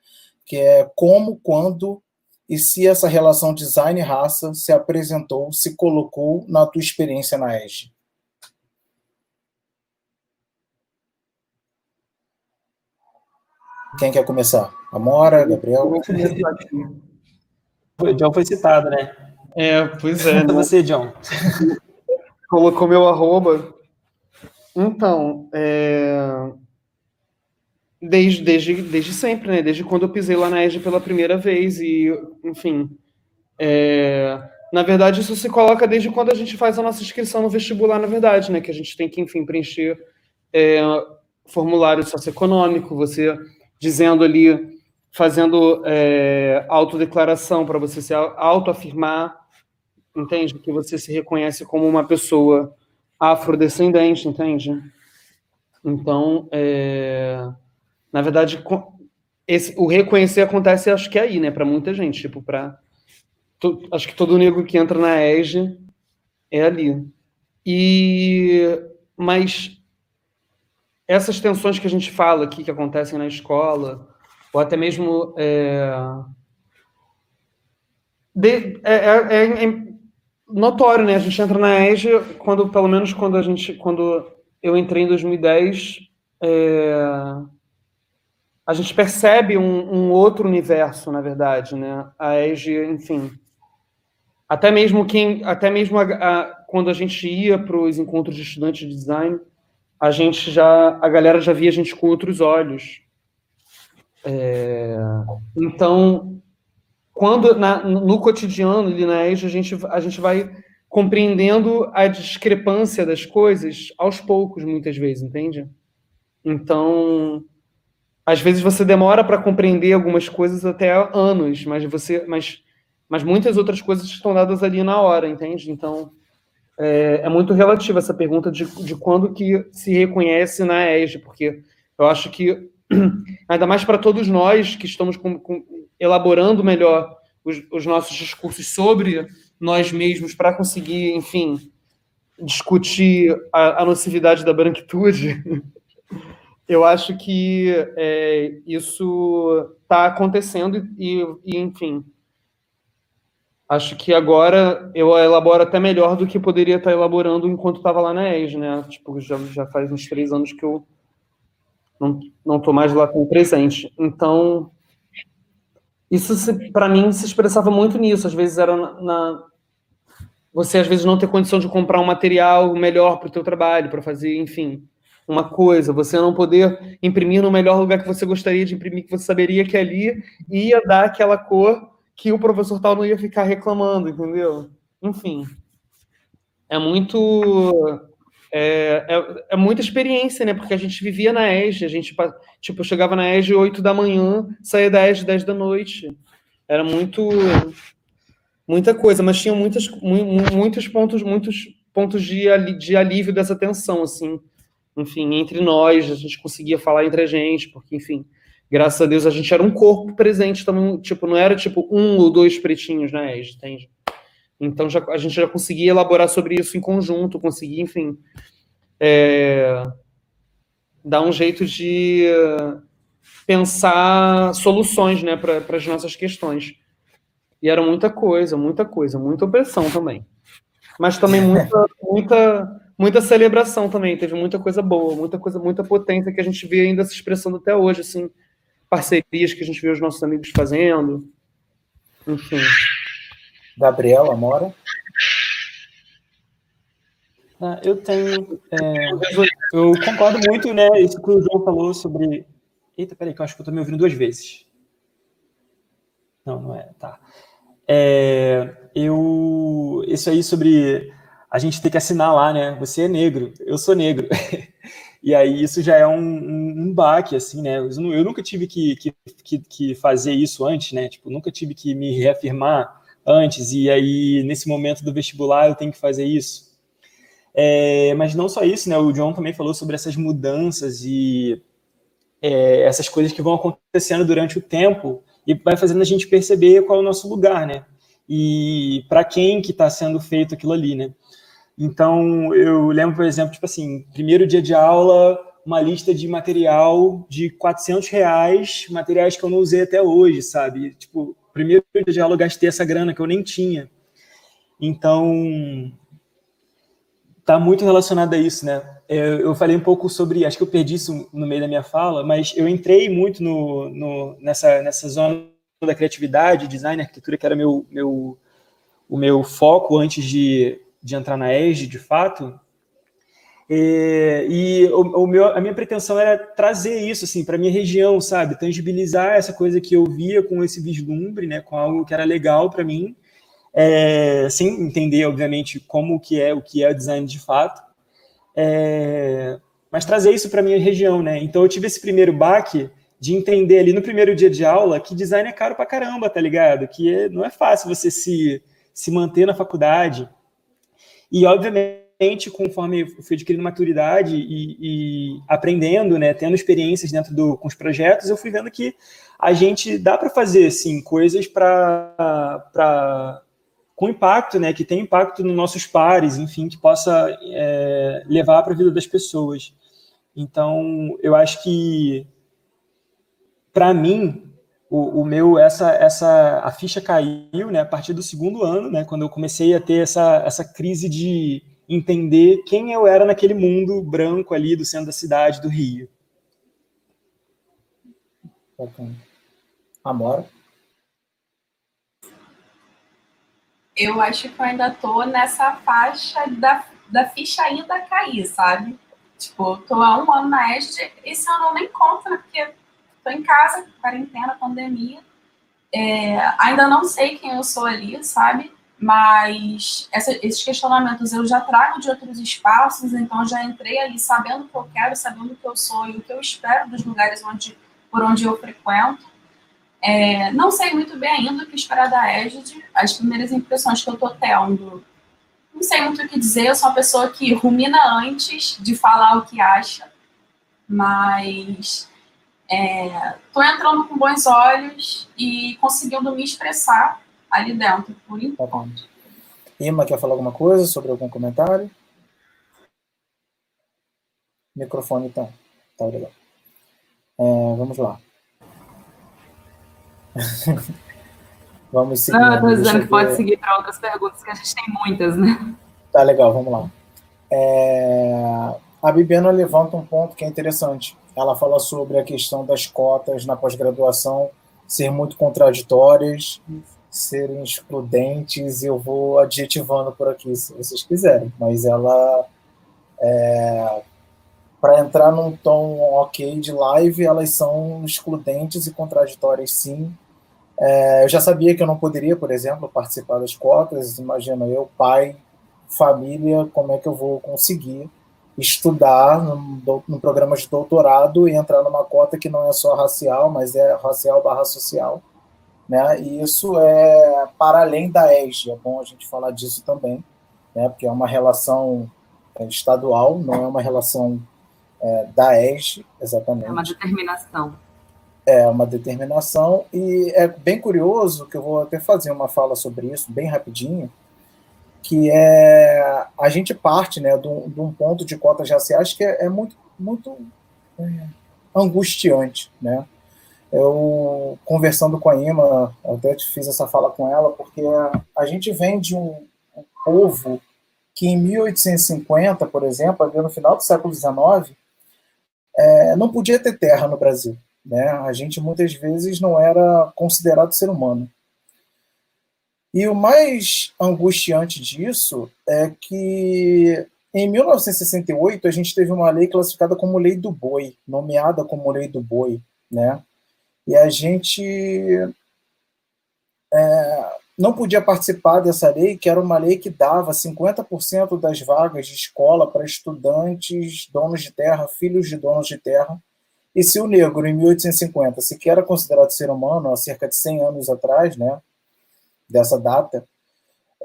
que é como, quando e se essa relação design-raça se apresentou, se colocou na tua experiência na ESG? Quem quer começar? Amora, Gabriel? O John foi citado, né? É, pois é. Né? Você, John. Colocou meu arroba. Então, é... Desde, desde, desde sempre, né? Desde quando eu pisei lá na EJA pela primeira vez e, enfim, é... na verdade isso se coloca desde quando a gente faz a nossa inscrição no vestibular, na verdade, né? Que a gente tem que, enfim, preencher é, formulário socioeconômico, você dizendo ali, fazendo é, autodeclaração para você se autoafirmar, entende? Que você se reconhece como uma pessoa afrodescendente, entende? Então, é na verdade, esse, o reconhecer acontece, acho que é aí, né, para muita gente, tipo, para acho que todo negro que entra na EGE é ali. E mas essas tensões que a gente fala aqui que acontecem na escola, ou até mesmo é, de, é, é, é, notório, né? A gente entra na EGE quando, pelo menos quando a gente, quando eu entrei em 2010, é, a gente percebe um, um, outro universo, na verdade, né? A EGE, enfim, até mesmo quem, até mesmo a, a, quando a gente ia para os encontros de estudantes de design, a gente já, a galera já via a gente com outros olhos. É, então, quando na, no cotidiano ali na EGE, a gente, a gente vai compreendendo a discrepância das coisas aos poucos, muitas vezes, entende? Então, às vezes você demora para compreender algumas coisas até anos, mas você, mas, mas muitas outras coisas estão dadas ali na hora, entende? Então é, é muito relativa essa pergunta de, de quando que se reconhece na ESG, porque eu acho que [clears throat] ainda mais para todos nós que estamos com, com, elaborando melhor os, os, nossos discursos sobre nós mesmos para conseguir, enfim, discutir a, a nocividade da branquitude. [laughs] Eu acho que é, isso está acontecendo e, e, enfim, acho que agora eu elaboro até melhor do que poderia estar elaborando enquanto estava lá na ES, né? Tipo, já, já faz uns três anos que eu não, não mais lá com presente. Então, isso para mim se expressava muito nisso. Às vezes era na, na, você às vezes não ter condição de comprar um material melhor para o teu trabalho, para fazer, enfim, uma coisa. Você não poder imprimir no melhor lugar que você gostaria de imprimir, que você saberia que ali ia dar aquela cor que o professor tal não ia ficar reclamando, entendeu? Enfim, é muito é, é, é, muita experiência, né? Porque a gente vivia na ESG, a gente, tipo, chegava na ESG 8 da manhã, saía da ESG 10 da noite. Era muito, muita coisa, mas tinha muitas, muitos pontos, muitos pontos de, de alívio dessa tensão, assim. Enfim, entre nós, a gente conseguia falar entre a gente, porque, enfim, graças a Deus a gente era um corpo presente também, tipo, não era tipo um ou dois pretinhos na ESG, entende? Então já, a gente já conseguia elaborar sobre isso em conjunto, conseguia, enfim, é, dar um jeito de pensar soluções né, para as nossas questões. E era muita coisa, muita coisa, muita opressão também. Mas também muita, muita, muita celebração também. Teve muita coisa boa, muita coisa, muita potência que a gente vê ainda se expressando até hoje, assim, parcerias que a gente vê os nossos amigos fazendo. Enfim. Gabriel Amora. Ah, eu tenho. É, eu concordo muito, né? Isso que o João falou sobre. Eita, peraí, que eu acho que eu tô me ouvindo duas vezes. Não, não é. Tá. É, eu. Isso aí sobre a gente ter que assinar lá, né? Você é negro, eu sou negro. [laughs] e aí isso já é um, um, um baque, assim, né? Eu, eu nunca tive que, que, que, fazer isso antes, né? Tipo, nunca tive que me reafirmar antes, e aí nesse momento do vestibular eu tenho que fazer isso. É, mas não só isso, né? O John também falou sobre essas mudanças e é, essas coisas que vão acontecendo durante o tempo e vai fazendo a gente perceber qual é o nosso lugar, né? E para quem que está sendo feito aquilo ali, né? Então, eu lembro, por exemplo, tipo assim, primeiro dia de aula, uma lista de material de 400 reais, materiais que eu não usei até hoje, sabe? Tipo, primeiro dia de aula eu gastei essa grana que eu nem tinha. Então, tá muito relacionado a isso, né? Eu, eu, falei um pouco sobre, acho que eu perdi isso no meio da minha fala, mas eu entrei muito no, no, nessa, nessa zona da criatividade, design, arquitetura, que era meu, meu, o meu foco antes de, de entrar na ESG, de fato. E, o, o, meu, a minha pretensão era trazer isso assim para minha região, sabe, tangibilizar essa coisa que eu via com esse vislumbre, né, com algo que era legal para mim, é, sem entender, obviamente, como que é o que é design de fato, é, mas trazer isso para minha região, né? Então eu tive esse primeiro baque de entender ali no primeiro dia de aula que design é caro para caramba, tá ligado? Que é, não é fácil você se, se manter na faculdade. E, obviamente, conforme eu fui adquirindo maturidade e, e, aprendendo, né, tendo experiências dentro do, com os projetos, eu fui vendo que a gente dá para fazer, sim, coisas para com impacto, né, que tem impacto nos nossos pares, enfim, que possa é, levar para a vida das pessoas. Então, eu acho que, para mim, o, o, meu essa essa a ficha caiu, né, a partir do segundo ano, né, quando eu comecei a ter essa essa crise de entender quem eu era naquele mundo branco ali do centro da cidade do Rio. Amora? Eu acho que eu ainda tô nessa faixa da, da ficha ainda cair, sabe? Tipo, tô há um ano na Este, esse ano eu nem conto, né? Porque tô em casa, quarentena, pandemia. É, ainda não sei quem eu sou ali, sabe? mas essa, esses questionamentos eu já trago de outros espaços, então já entrei ali sabendo o que eu quero, sabendo o que eu sou e o que eu espero dos lugares onde, por onde eu frequento. É, não sei muito bem ainda o que esperar da Égide, as primeiras impressões que eu estou tendo, não sei muito o que dizer, eu sou uma pessoa que rumina antes de falar o que acha, mas Estou é, entrando com bons olhos e conseguindo me expressar ali dentro, por tá enquanto. Ima, quer falar alguma coisa sobre algum comentário? Microfone, então. Tá legal. É, vamos lá. [laughs] vamos seguir. Não, eu estou dizendo que pode seguir para outras perguntas, que a gente tem muitas, né? Tá legal, vamos lá. É, a Bibiana levanta um ponto que é interessante. Ela fala sobre a questão das cotas na pós-graduação ser muito contraditórias, serem excludentes. Eu vou adjetivando por aqui, se vocês quiserem. Mas ela, é, para entrar num tom ok de live, elas são excludentes e contraditórias, sim. É, eu já sabia que eu não poderia, por exemplo, participar das cotas. Imagina eu, pai, família, como é que eu vou conseguir estudar no, no programa de doutorado e entrar numa cota que não é só racial, mas é racial barra social. Né? E isso é para além da ESG, é bom a gente falar disso também, né? porque é uma relação é, estadual, não é uma relação é, da ESG, exatamente. É uma determinação. É uma determinação, e é bem curioso que eu vou até fazer uma fala sobre isso, bem rapidinho, que é a gente parte né, de um, de um ponto de cotas raciais que é, é muito, muito é, angustiante. Né? Eu, conversando com a Ima, até fiz essa fala com ela, porque a, gente vem de um, um povo que em 1850, por exemplo, no final do século XIX, é, não podia ter terra no Brasil. Né? A gente muitas vezes não era considerado ser humano. E o mais angustiante disso é que em 1968 a gente teve uma lei classificada como Lei do Boi, nomeada como Lei do Boi, né? E a gente é, não podia participar dessa lei, que era uma lei que dava 50% das vagas de escola para estudantes, donos de terra, filhos de donos de terra. E se o negro, em 1850, sequer era considerado ser humano, há cerca de 100 anos atrás, né? Dessa data,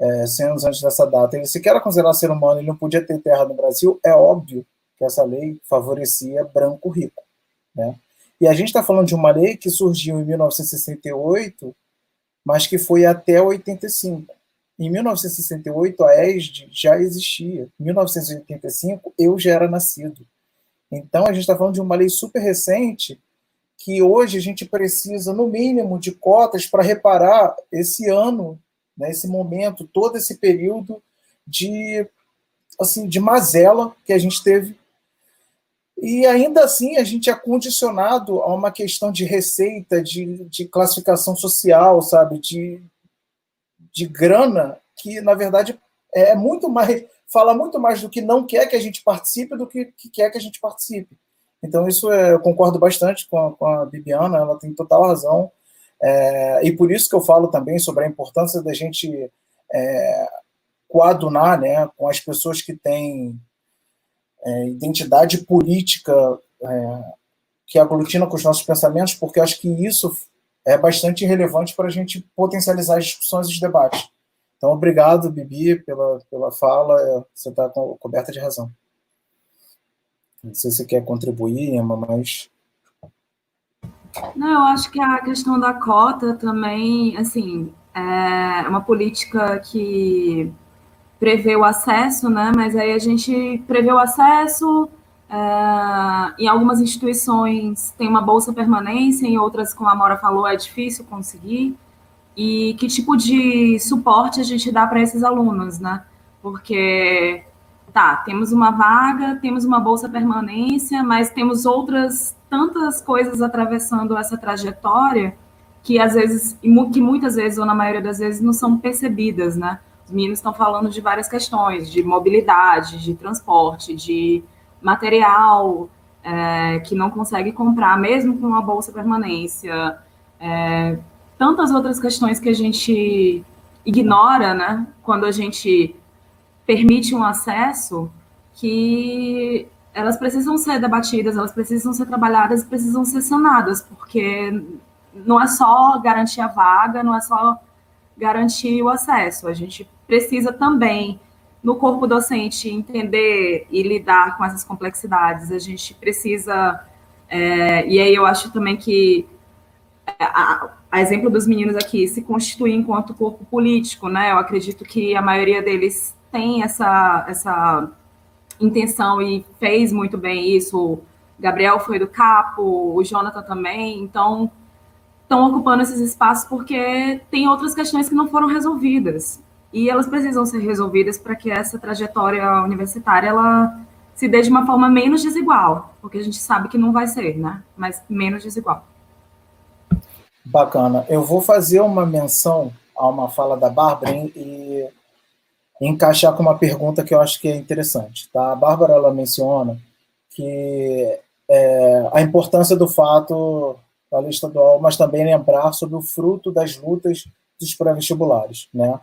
é, 100 anos antes dessa data, ele sequer era considerado ser humano, ele não podia ter terra no Brasil, é óbvio que essa lei favorecia branco rico. Né? E a gente está falando de uma lei que surgiu em 1968, mas que foi até 85. Em 1968, a ESD já existia. Em 1985, eu já era nascido. Então, a gente está falando de uma lei super recente que hoje a gente precisa, no mínimo, de cotas para reparar esse ano, né, esse momento, todo esse período de, assim, de mazela que a gente teve. E ainda assim a gente é condicionado a uma questão de receita, de, de classificação social, sabe, de, de grana, que na verdade é muito mais fala muito mais do que não quer que a gente participe do que, que quer que a gente participe. Então, isso é, eu concordo bastante com a, com a Bibiana, ela tem total razão. É, e por isso que eu falo também sobre a importância da gente é, coadunar né, com as pessoas que têm é, identidade política é, que aglutina com os nossos pensamentos, porque acho que isso é bastante relevante para a gente potencializar as discussões e os debates. Então, obrigado, Bibi, pela, pela fala, você está coberta de razão. Não sei se você quer contribuir, Emma, mas. Não, eu acho que a questão da cota também, assim, é uma política que prevê o acesso, né? Mas aí a gente prevê o acesso. É, em algumas instituições tem uma bolsa permanência, em outras, como a Mora falou, é difícil conseguir. E que tipo de suporte a gente dá para esses alunos, né? Porque tá, temos uma vaga, temos uma bolsa permanência, mas temos outras tantas coisas atravessando essa trajetória que às vezes, que muitas vezes, ou na maioria das vezes, não são percebidas, né? Os meninos estão falando de várias questões, de mobilidade, de transporte, de material é, que não consegue comprar, mesmo com uma bolsa permanência, é, tantas outras questões que a gente ignora, né? Quando a gente permite um acesso que elas precisam ser debatidas, elas precisam ser trabalhadas, precisam ser sanadas, porque não é só garantir a vaga, não é só garantir o acesso. A gente precisa também, no corpo docente, entender e lidar com essas complexidades. A gente precisa É, e aí eu acho também que a, a, exemplo dos meninos aqui se constituir enquanto corpo político, né? Eu acredito que a maioria deles tem essa, essa intenção e fez muito bem isso. Gabriel foi do capo, o Jonathan também, então estão ocupando esses espaços porque tem outras questões que não foram resolvidas e elas precisam ser resolvidas para que essa trajetória universitária ela se dê de uma forma menos desigual, porque a gente sabe que não vai ser, né? Mas menos desigual. Bacana. Eu vou fazer uma menção a uma fala da Bárbara e, encaixar com uma pergunta que eu acho que é interessante. Tá? A Bárbara ela menciona que é, a importância do fato da lei estadual, mas também lembrar sobre o fruto das lutas dos pré-vestibulares. Né?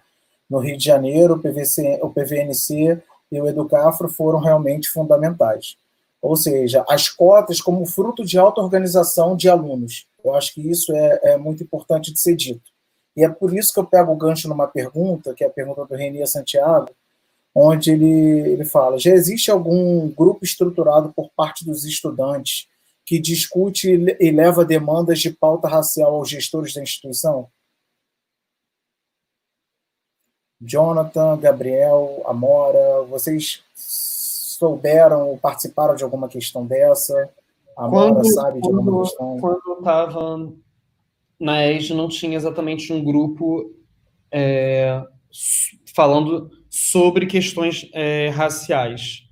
No Rio de Janeiro, o, PVC, o PVNC e o Educafro foram realmente fundamentais. Ou seja, as cotas como fruto de auto-organização de alunos. Eu acho que isso é, é, muito importante de ser dito. E é por isso que eu pego o gancho numa pergunta, que é a pergunta do Renier Santiago, onde ele, ele fala: já existe algum grupo estruturado por parte dos estudantes que discute e leva demandas de pauta racial aos gestores da instituição? Jonathan, Gabriel, Amora, vocês souberam ou participaram de alguma questão dessa? A Amora quando, sabe de alguma questão? Quando eu estava ESG, não tinha exatamente um grupo é, falando sobre questões é, raciais.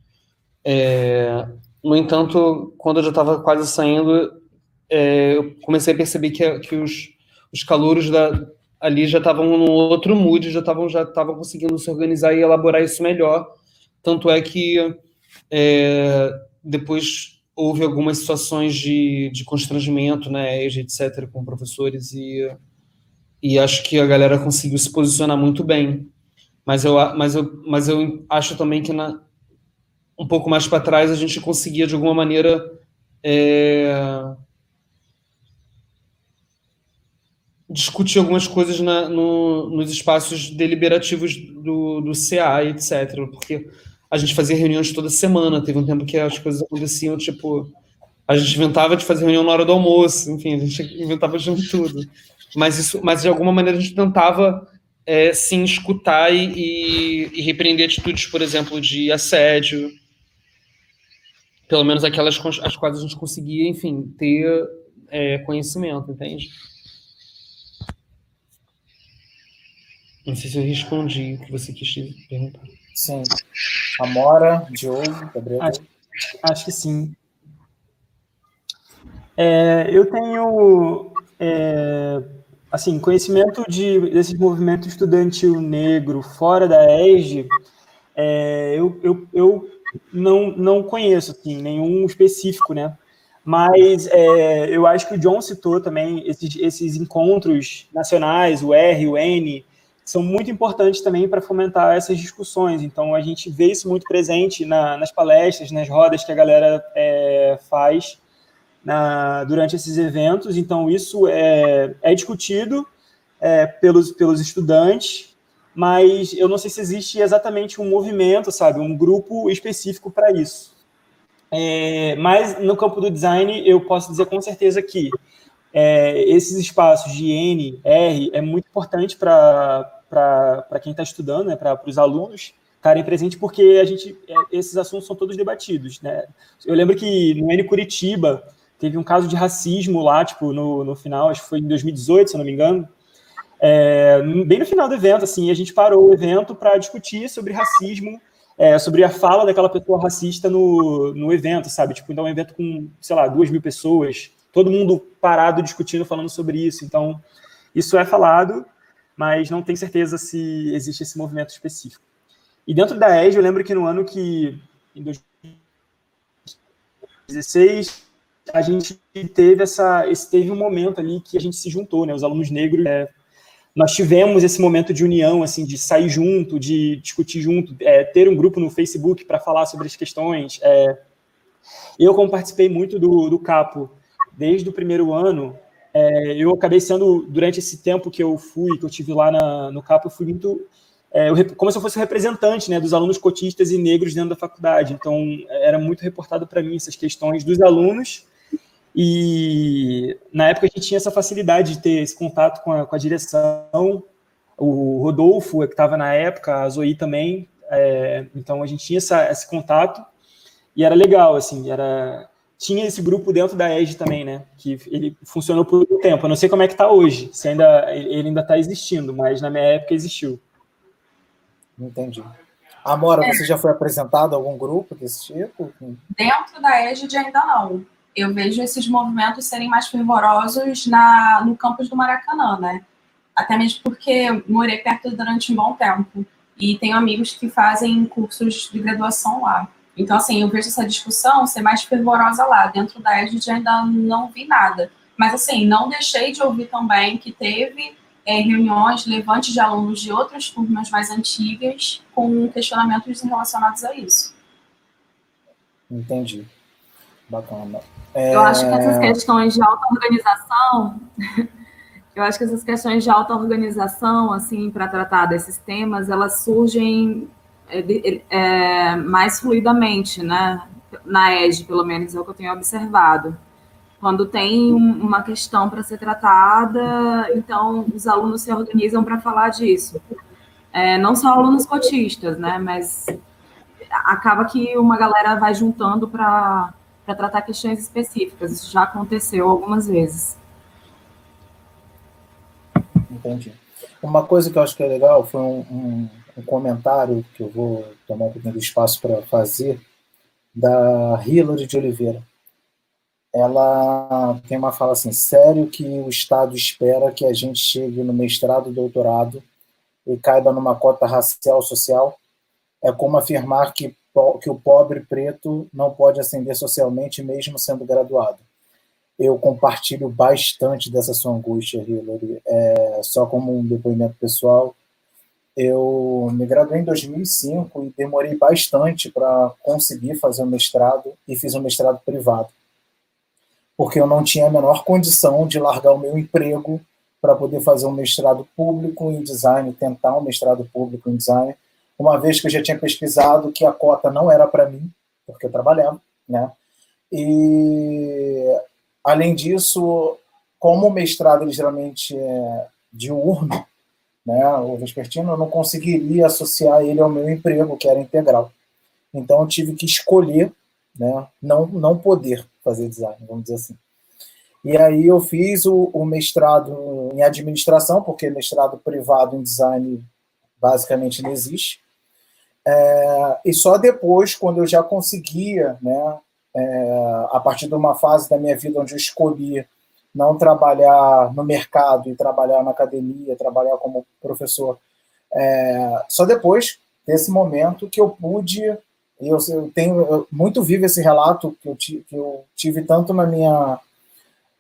É, no entanto, quando eu já estava quase saindo, é, eu comecei a perceber que, que os, os calouros da, ali já estavam num outro mood, já estavam já estavam conseguindo se organizar e elaborar isso melhor. Tanto é que é, depois houve algumas situações de, de constrangimento, né, etc., com professores e, e acho que a galera conseguiu se posicionar muito bem. Mas eu, mas eu, mas eu acho também que na, um pouco mais para trás a gente conseguia de alguma maneira é, discutir algumas coisas na, no, nos espaços deliberativos do, do CA, etc. Porque a gente fazia reuniões toda semana, teve um tempo que as coisas aconteciam, tipo, a gente inventava de fazer reunião na hora do almoço, enfim, a gente inventava de tudo. Mas, isso, mas de alguma maneira a gente tentava é, sim escutar e, e, e repreender atitudes, por exemplo, de assédio, pelo menos aquelas as quais a gente conseguia, enfim, ter é, conhecimento, entende? Não sei se eu respondi o que você quis perguntar. Sim. Amora, Diogo, Gabriel. Acho, acho que sim. É, eu tenho é, assim conhecimento de desses movimentos estudantil negro fora da ESG. É, eu, eu, eu não, não conheço assim, nenhum específico, né? Mas é, eu acho que o John citou também esses, esses encontros nacionais, o R, o N, são muito importantes também para fomentar essas discussões. Então, a gente vê isso muito presente na, nas palestras, nas rodas que a galera é, faz na, durante esses eventos. Então, isso é, é discutido é, pelos, pelos estudantes, mas eu não sei se existe exatamente um movimento, sabe, um grupo específico para isso. É, mas no campo do design, eu posso dizer com certeza que é, esses espaços de N, R, é muito importante para quem está estudando, né, para os alunos estarem presentes, porque a gente, é, esses assuntos são todos debatidos. Né? Eu lembro que no N Curitiba teve um caso de racismo lá, tipo, no, no final, acho que foi em 2018, se eu não me engano, é, bem no final do evento, assim, a gente parou o evento para discutir sobre racismo, é, sobre a fala daquela pessoa racista no, no evento, sabe? Tipo, então um evento com, sei lá, duas mil pessoas, todo mundo parado discutindo, falando sobre isso. Então, isso é falado, mas não tem certeza se existe esse movimento específico. E dentro da ESG, eu lembro que no ano que, em 2016, a gente teve essa, esse, teve um momento ali que a gente se juntou, né? Os alunos negros, é, nós tivemos esse momento de união, assim, de sair junto, de discutir junto, é, ter um grupo no Facebook para falar sobre as questões. É, eu, como participei muito do, do Capo desde o primeiro ano, é, eu acabei sendo, durante esse tempo que eu fui, que eu tive lá na, no CAPO, eu fui muito, é, eu, como se eu fosse representante né, dos alunos cotistas e negros dentro da faculdade. Então, era muito reportado para mim essas questões dos alunos. E na época a gente tinha essa facilidade de ter esse contato com a, com a direção, o Rodolfo, que estava na época, a Zoe também, é, então a gente tinha essa, esse contato. E era legal, assim, era tinha esse grupo dentro da EG também, né? Que ele funcionou por um tempo. Eu não sei como é que está hoje, se ainda ele ainda está existindo, mas na minha época existiu. Entendi. Amora, é. você já foi apresentado a algum grupo desse tipo? Dentro da EGID ainda não. Eu vejo esses movimentos serem mais fervorosos na, no campus do Maracanã, né? Até mesmo porque morei perto durante um bom tempo. E tenho amigos que fazem cursos de graduação lá. Então, assim, eu vejo essa discussão ser mais fervorosa lá. Dentro da EGID ainda não vi nada. Mas, assim, não deixei de ouvir também que teve é, reuniões, levantes de alunos de outras turmas mais antigas com questionamentos relacionados a isso. Entendi. Bacana. É... Eu acho que essas questões de auto-organização, [laughs] eu acho que essas questões de auto-organização, assim, para tratar desses temas, elas surgem é, mais fluidamente, né? Na ED, pelo menos, é o que eu tenho observado. Quando tem uma questão para ser tratada, então os alunos se organizam para falar disso. É, não só alunos cotistas, né? Mas acaba que uma galera vai juntando para tratar questões específicas. Isso já aconteceu algumas vezes. Entendi. Uma coisa que eu acho que é legal foi um, um, um comentário que eu vou tomar um pouquinho de espaço para fazer, da Hilary de Oliveira ela tem uma fala assim: sério que o Estado espera que a gente chegue no mestrado, doutorado e caiba numa cota racial social? É como afirmar que, que o pobre preto não pode ascender socialmente mesmo sendo graduado. Eu compartilho bastante dessa sua angústia, Hillary. É, só como um depoimento pessoal, eu me graduei em 2005 e demorei bastante para conseguir fazer o mestrado e fiz um mestrado privado porque eu não tinha a menor condição de largar o meu emprego para poder fazer um mestrado público em design, tentar um mestrado público em design, uma vez que eu já tinha pesquisado que a cota não era para mim, porque eu trabalhava, né? E além disso, como o mestrado geralmente é diurno, né, o vespertino, eu não conseguiria associar ele ao meu emprego, que era integral. Então eu tive que escolher, né, não não poder fazer design, vamos dizer assim. E aí eu fiz o, o mestrado em administração, porque mestrado privado em design basicamente não existe. É, e só depois, quando eu já conseguia, né, é, a partir de uma fase da minha vida onde eu escolhi não trabalhar no mercado e trabalhar na academia, trabalhar como professor, é, só depois desse momento que eu pude eu, eu tenho eu, muito vivo esse relato que eu, que eu tive tanto na minha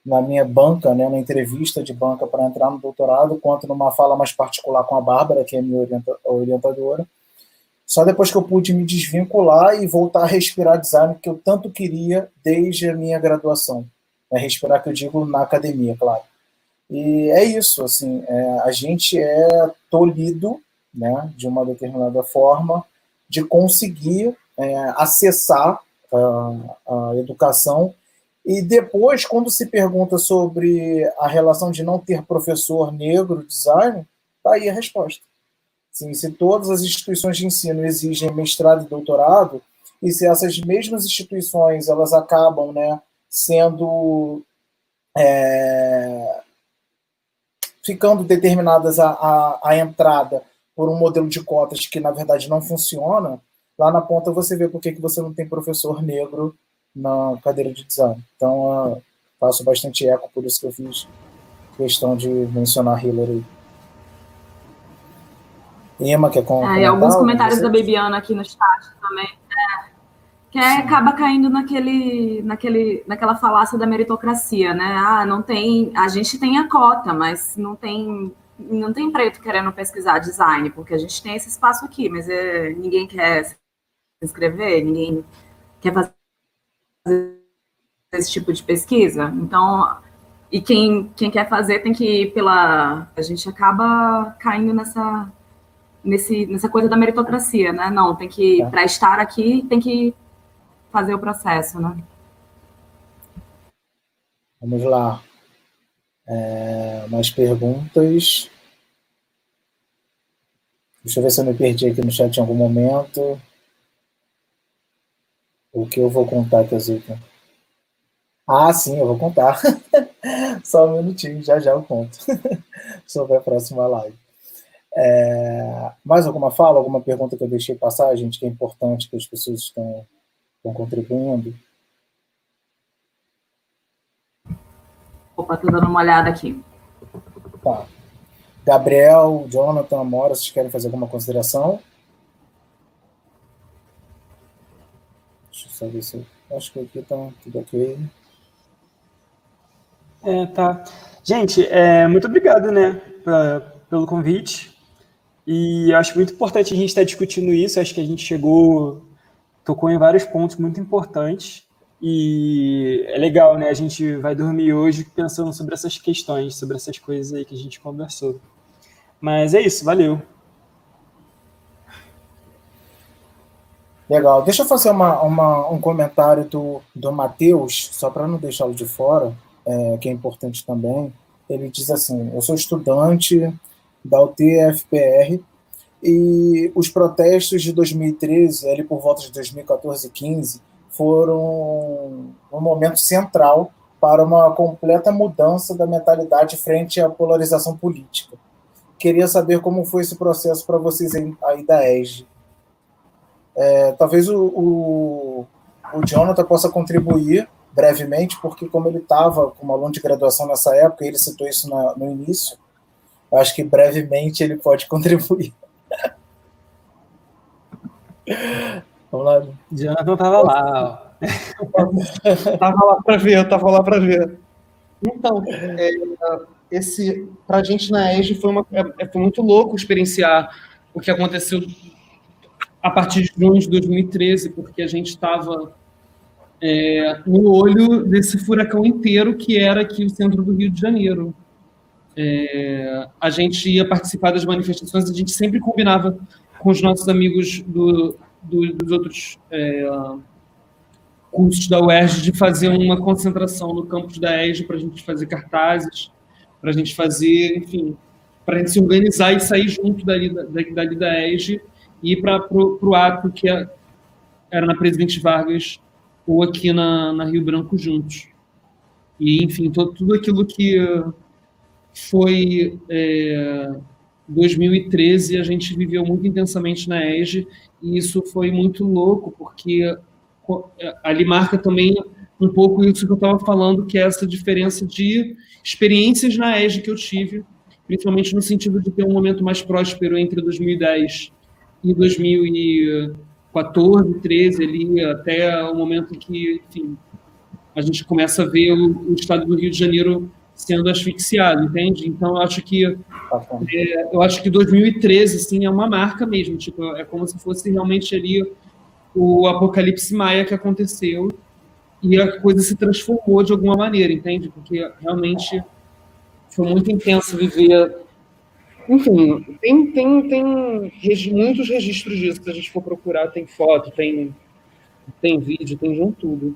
na minha banca, né, na entrevista de banca para entrar no doutorado, quanto numa fala mais particular com a Bárbara, que é minha orienta, orientadora. Só depois que eu pude me desvincular e voltar a respirar design que eu tanto queria desde a minha graduação. É respirar que eu digo na academia, claro. E é isso, assim, é, a gente é tolhido, né, de uma determinada forma, de conseguir é, acessar a, a educação. E depois, quando se pergunta sobre a relação de não ter professor negro design, está aí a resposta. Sim, se todas as instituições de ensino exigem mestrado e doutorado, e se essas mesmas instituições elas acabam né, sendo é, ficando determinadas a, a, a, entrada por um modelo de cotas que na verdade não funciona, lá na ponta você vê por que, que você não tem professor negro na cadeira de design. Então, uh, faço bastante eco, por isso que eu fiz questão de mencionar Hillary. Emma, comentar? É, e alguns comentários da Bebiana aqui no chat também. É, que é, acaba caindo naquele, naquele, naquela falácia da meritocracia, né? Ah, não tem. A gente tem a cota, mas não tem não tem preto querendo pesquisar design, porque a gente tem esse espaço aqui, mas é, ninguém quer escrever, ninguém quer fazer esse tipo de pesquisa. Então, e quem, quem quer fazer tem que ir pela. A gente acaba caindo nessa, nesse, nessa coisa da meritocracia, né? Não, tem que, é. para estar aqui, tem que fazer o processo, né? Vamos lá. É, mais perguntas? Deixa eu ver se eu me perdi aqui no chat em algum momento. O que eu vou contar, Kazuka? Ah, sim, eu vou contar. [laughs] Só um minutinho, já já eu conto. [laughs] Sobre a próxima live. É, mais alguma fala, alguma pergunta que eu deixei passar, gente, que é importante que as pessoas estão, estão contribuindo? Opa, tô dando uma olhada aqui. Tá. Gabriel, Jonathan, Amora, vocês querem fazer alguma consideração? Deixa eu só ver se eu... Acho que aqui tá tudo ok. É, tá. Gente, é, muito obrigado, né, pra, pelo convite. E acho muito importante a gente estar discutindo isso. Acho que a gente chegou, tocou em vários pontos muito importantes. E é legal, né? A gente vai dormir hoje pensando sobre essas questões, sobre essas coisas aí que a gente conversou. Mas é isso, valeu. Legal. Deixa eu fazer uma, uma um comentário do, do Matheus, só para não deixá-lo de fora, é, que é importante também. Ele diz assim: Eu sou estudante da UTFPR e os protestos de 2013, ali por volta de 2014 e 15, foram um momento central para uma completa mudança da mentalidade frente à polarização política. Queria saber como foi esse processo para vocês aí da ESG. É, talvez o, o, o Jonathan possa contribuir brevemente, porque como ele estava como aluno de graduação nessa época, ele citou isso na, no início, acho que brevemente ele pode [laughs] contribuir. Vamos lá. Jonathan estava lá. tava lá para ver, eu tava lá para ver. Então, é, esse para a gente na ESG foi, uma, é, foi muito louco experienciar o que aconteceu a partir de junho de 2013, porque a gente estava é, no olho desse furacão inteiro que era aqui o centro do Rio de Janeiro. É, a gente ia participar das manifestações, a gente sempre combinava com os nossos amigos do, do, dos outros é, cursos da UERJ de fazer uma concentração no campus da ESG para a gente fazer cartazes, para a gente fazer, enfim, para a gente se organizar e sair junto dali, dali, dali da ESG e ir para o ato que é, era na Presidente Vargas ou aqui na, na Rio Branco juntos. E, enfim, todo, tudo aquilo que foi é, 2013, a gente viveu muito intensamente na ESG, e isso foi muito louco, porque ali marca também um pouco isso que eu estava falando, que é essa diferença de experiências na ESG que eu tive, principalmente no sentido de ter um momento mais próspero entre 2010 e 2014, 13 ali, até o momento que, enfim, a gente começa a ver o, o estado do Rio de Janeiro sendo asfixiado, entende? Então, eu acho que é, eu acho que 2013, assim, é uma marca mesmo, tipo, é como se fosse realmente ali o apocalipse maia que aconteceu e a coisa se transformou de alguma maneira, entende? Porque realmente foi muito intenso viver. Enfim, tem, tem, tem muitos registros disso, se a gente for procurar, tem foto, tem, tem vídeo, tem de um tudo.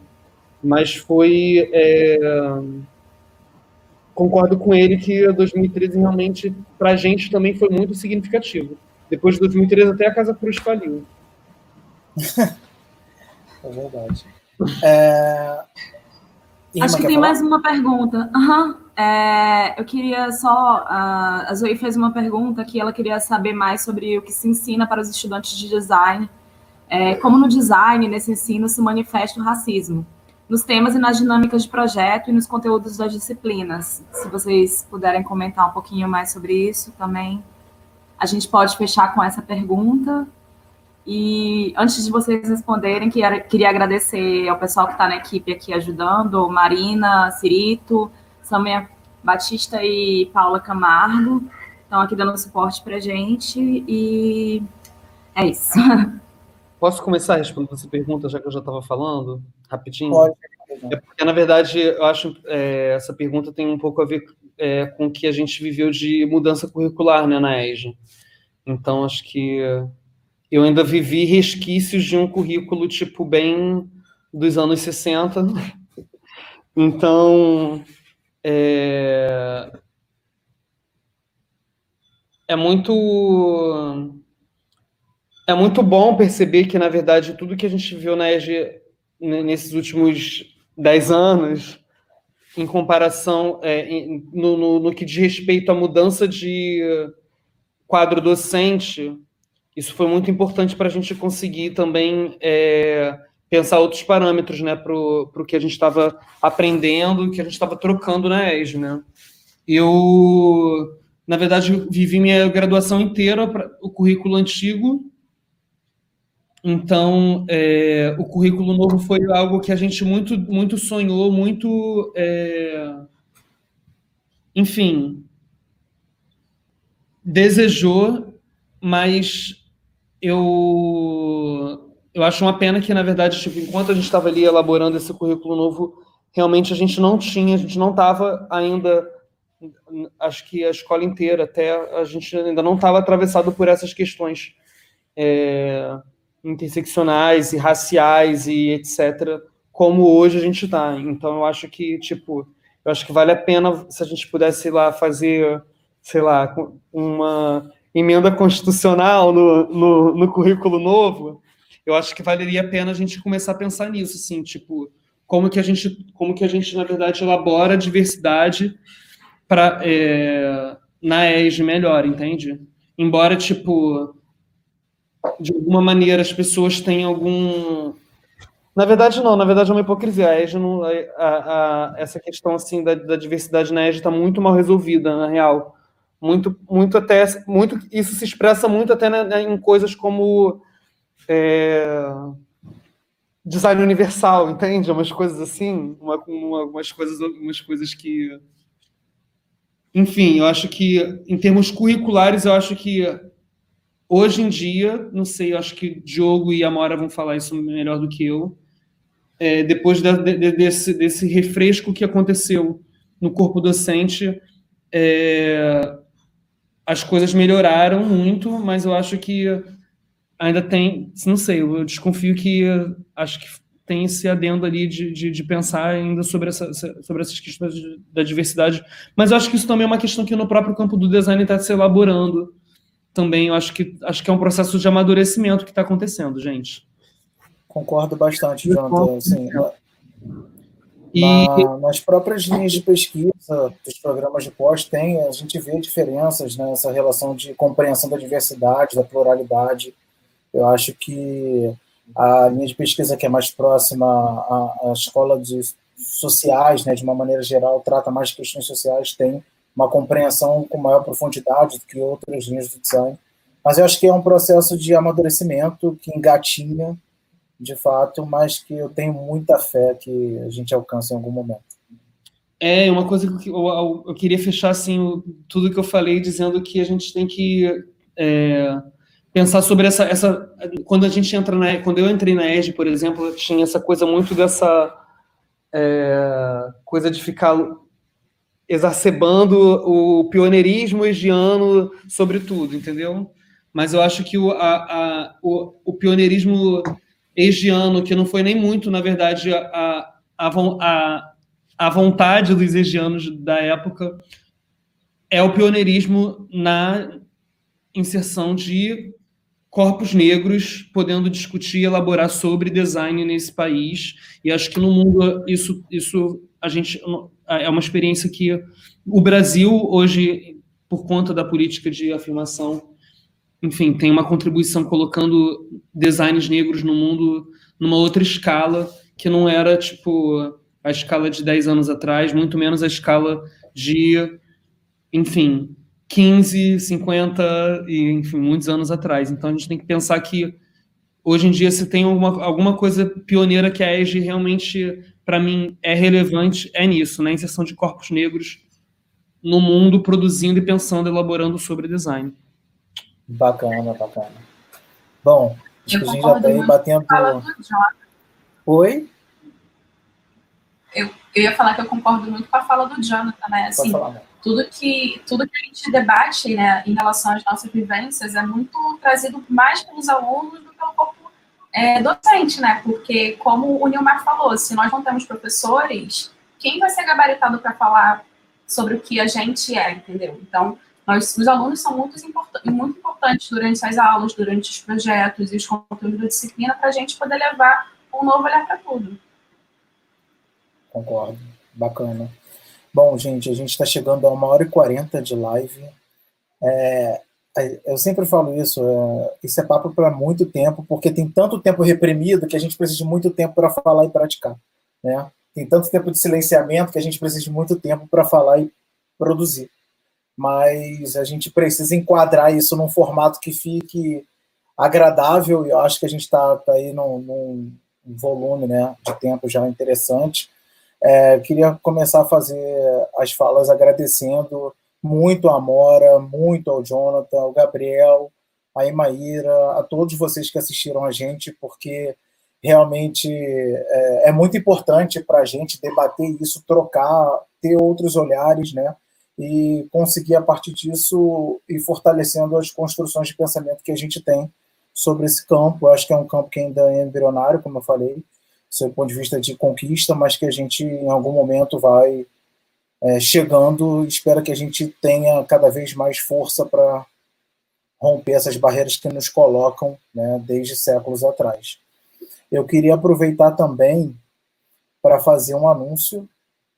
Mas foi. É... Concordo com ele que 2013 realmente, para a gente, também foi muito significativo. Depois de 2013, até a Casa Cruz faliu. [laughs] é verdade. É... Acho que tem falar? mais uma pergunta. Uhum. É, eu queria só. a Zoe fez uma pergunta que ela queria saber mais sobre o que se ensina para os estudantes de design. É, como no design, nesse ensino, se manifesta o racismo. Nos temas e nas dinâmicas de projeto e nos conteúdos das disciplinas. Se vocês puderem comentar um pouquinho mais sobre isso também. A gente pode fechar com essa pergunta e antes de vocês responderem, queria agradecer ao pessoal que está na equipe aqui ajudando, Marina, Cirito, Samia Batista e Paula Camargo, estão aqui dando suporte para gente, e é isso. [laughs] Posso começar a responder essa pergunta, já que eu já estava falando, rapidinho? Pode. É porque, na verdade, eu acho é, essa pergunta tem um pouco a ver é, com o que a gente viveu de mudança curricular né, na EJA. Então, acho que eu ainda vivi resquícios de um currículo, tipo, bem dos anos 60. [laughs] Então, é, é muito é muito bom perceber que, na verdade, tudo que a gente viu na EG nesses últimos dez anos, em comparação é, no, no, no, que diz respeito à mudança de quadro docente, isso foi muito importante para a gente conseguir também é, pensar outros parâmetros né, para o que a gente estava aprendendo, que a gente estava trocando na ESG. Né? Eu, na verdade, vivi minha graduação inteira, para o currículo antigo, então, é, o currículo novo foi algo que a gente muito, muito sonhou, muito. É, enfim, desejou, mas eu, eu acho uma pena que, na verdade, tipo, enquanto a gente estava ali elaborando esse currículo novo, realmente a gente não tinha, a gente não estava ainda. Acho que a escola inteira, até a gente ainda não estava atravessado por essas questões. É, interseccionais e raciais e etc., como hoje a gente está. Então, eu acho que, tipo, eu acho que vale a pena se a gente pudesse lá fazer, sei lá, uma emenda constitucional no, no, no currículo novo, eu acho que valeria a pena a gente começar a pensar nisso, assim, tipo, como que a gente, como que a gente, na verdade, elabora a diversidade para é, na ESG melhor, entende? Embora, tipo, de alguma maneira as pessoas têm algum. Na verdade, não, na verdade é uma hipocrisia. A EJA não, a, a, essa questão assim da, da diversidade na EJA está muito mal resolvida, na real. Muito, muito até. Muito, isso se expressa muito até em coisas como é, design universal, entende? Umas coisas assim, uma, uma, umas, coisas, umas coisas que. Enfim, eu acho que, em termos curriculares, eu acho que Hoje em dia, não sei, acho que Diogo e Amora vão falar isso melhor do que eu. É, depois de, de, desse, desse refresco que aconteceu no corpo docente, é, as coisas melhoraram muito, mas eu acho que ainda tem, não sei, eu desconfio que acho que tem esse adendo ali de, de, de, pensar ainda sobre, essa, sobre essas questões da diversidade, mas eu acho que isso também é uma questão que no próprio campo do design está se elaborando, também eu acho que acho que é um processo de amadurecimento que está acontecendo, gente. Concordo bastante, Jonathan. Assim, e... Na, nas próprias linhas de pesquisa dos programas de pós tem, a gente vê diferenças nessa relação de compreensão da diversidade, da pluralidade. Eu acho que a linha de pesquisa que é mais próxima à, à escola de sociais, né, de uma maneira geral, trata mais questões sociais, tem uma compreensão com maior profundidade do que outras linhas de design. Mas eu acho que é um processo de amadurecimento que engatinha, de fato, mas que eu tenho muita fé que a gente alcance em algum momento. É, uma coisa que eu, eu, eu queria fechar, assim, tudo que eu falei, dizendo que a gente tem que é, pensar sobre essa, essa... Quando a gente entra na... Quando eu entrei na EG, por exemplo, tinha essa coisa muito dessa... É, coisa de ficar exacerbando o pioneirismo egiano sobre tudo, entendeu? Mas eu acho que o, a, a, o, o pioneirismo egiano, que não foi nem muito, na verdade, a, a, a vontade dos egianos da época, é o pioneirismo na inserção de corpos negros podendo discutir e elaborar sobre design nesse país. E acho que no mundo isso, isso a gente é uma experiência que o Brasil hoje, por conta da política de afirmação, enfim, tem uma contribuição colocando designs negros no mundo numa outra escala que não era tipo a escala de 10 anos atrás, muito menos a escala de, enfim, 15, 50 e, enfim, muitos anos atrás. Então a gente tem que pensar que hoje em dia se tem alguma, alguma coisa pioneira que a EGE realmente para mim, é relevante é nisso, na inserção de corpos negros no mundo, produzindo e pensando, elaborando sobre design. Bacana, bacana. Bom, acho que a gente já está aí batendo. Oi? Eu, eu ia falar que eu concordo muito com a fala do Jonathan, né? Assim, tudo que, tudo que a gente debate né, em relação às nossas vivências é muito trazido mais pelos alunos do que pelo corpo é, docente, né? Porque, como o Nilmar falou, se nós não temos professores, quem vai ser gabaritado para falar sobre o que a gente é, entendeu? Então, nós, os alunos são muito, import muito importantes durante as aulas, durante os projetos e os conteúdos da disciplina, para a gente poder levar um novo olhar para tudo. Concordo. Bacana. Bom, gente, a gente está chegando a uma hora e quarenta de live. É, eu sempre falo isso, é, isso é papo para muito tempo, porque tem tanto tempo reprimido que a gente precisa de muito tempo para falar e praticar. Né? Tem tanto tempo de silenciamento que a gente precisa de muito tempo para falar e produzir. Mas a gente precisa enquadrar isso num formato que fique agradável, e eu acho que a gente está tá aí num, num, volume né, de tempo já interessante. É, queria começar a fazer as falas agradecendo muito a Amora, muito ao Jonathan, ao Gabriel, a Imaíra, a todos vocês que assistiram a gente, porque realmente é, é muito importante para a gente debater isso, trocar, ter outros olhares, né? E conseguir, a partir disso, ir fortalecendo as construções de pensamento que a gente tem sobre esse campo. Eu acho que é um campo que ainda é embrionário, como eu falei, do ponto de vista de conquista, mas que a gente, em algum momento, vai é, chegando. Espero que a gente tenha cada vez mais força para romper essas barreiras que nos colocam né, desde séculos atrás. Eu queria aproveitar também para fazer um anúncio.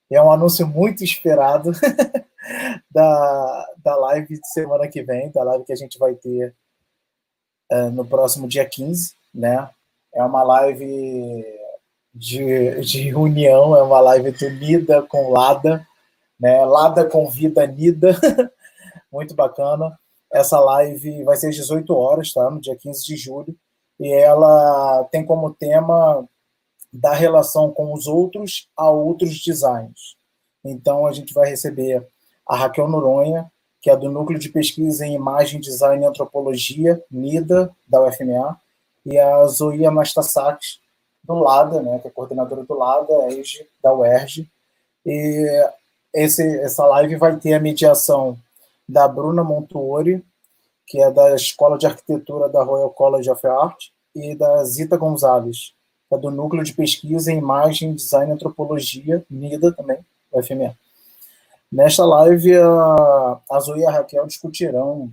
É um anúncio muito esperado [laughs] da, da live de semana que vem, da live que a gente vai ter uh, no próximo dia 15, né? É uma live de, de união, é uma live do Nida com Lada, né? Lada convida Nida, [laughs] muito bacana. Essa live vai ser às 18 horas, tá? No dia 15 de julho e ela tem como tema da relação com os outros a outros designs. Então, a gente vai receber a Raquel Noronha, que é do Núcleo de Pesquisa em Imagem, Design e Antropologia, NIDA, da UFMA, e a Zoe Anastasakis, do LADA, né, que é coordenadora do LADA, da UERJ. E esse, essa live vai ter a mediação da Bruna Montuori, que é da Escola de Arquitetura da Royal College of Art, e da Zita Gonzalez, que é do Núcleo de Pesquisa em Imagem, Design e Antropologia, NIDA também, UFMA. Nesta live, a, a Zoe e a Raquel discutirão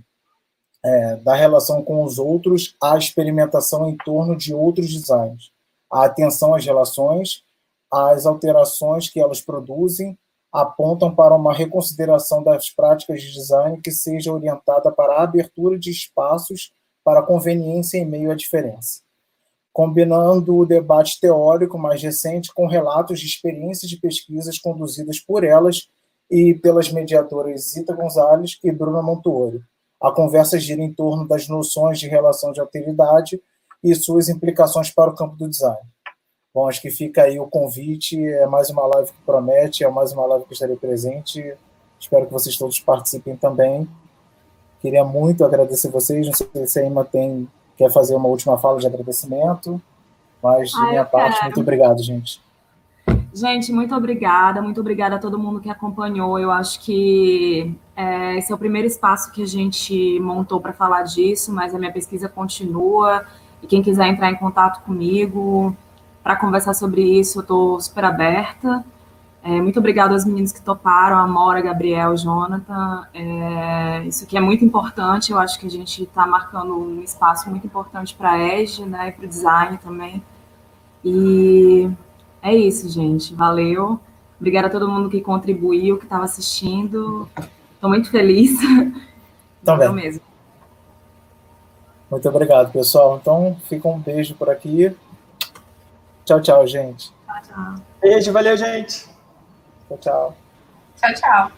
é, da relação com os outros à experimentação em torno de outros designs, a atenção às relações, às alterações que elas produzem apontam para uma reconsideração das práticas de design que seja orientada para a abertura de espaços para conveniência em meio à diferença, combinando o debate teórico mais recente com relatos de experiências de pesquisas conduzidas por elas e pelas mediadoras Zita Gonzalez e Bruna Montuori. A conversa gira em torno das noções de relação de alteridade e suas implicações para o campo do design. Bom, acho que fica aí o convite. É mais uma live que promete, é mais uma live que estarei presente. Espero que vocês todos participem também. Queria muito agradecer vocês. Não sei se a Ima tem, quer fazer uma última fala de agradecimento, mas de minha parte, quero. muito obrigado, gente. Gente, muito obrigada, muito obrigada a todo mundo que acompanhou. Eu acho que é, esse é o primeiro espaço que a gente montou para falar disso, mas a minha pesquisa continua. E quem quiser entrar em contato comigo, para conversar sobre isso, eu estou super aberta. É, muito obrigada aos meninos que toparam, a Mora, Gabriel, Jonathan. É, isso aqui é muito importante, eu acho que a gente está marcando um espaço muito importante para a EG, né, e para o design também. E é isso, gente. Valeu. Obrigada a todo mundo que contribuiu, que estava assistindo. Estou muito feliz. [laughs] Também. mesmo. Muito obrigado, pessoal. Então, fica um beijo por aqui. Tchau, tchau, gente. Tchau, tchau. Beijo, valeu, gente. Tchau, tchau. Tchau, tchau.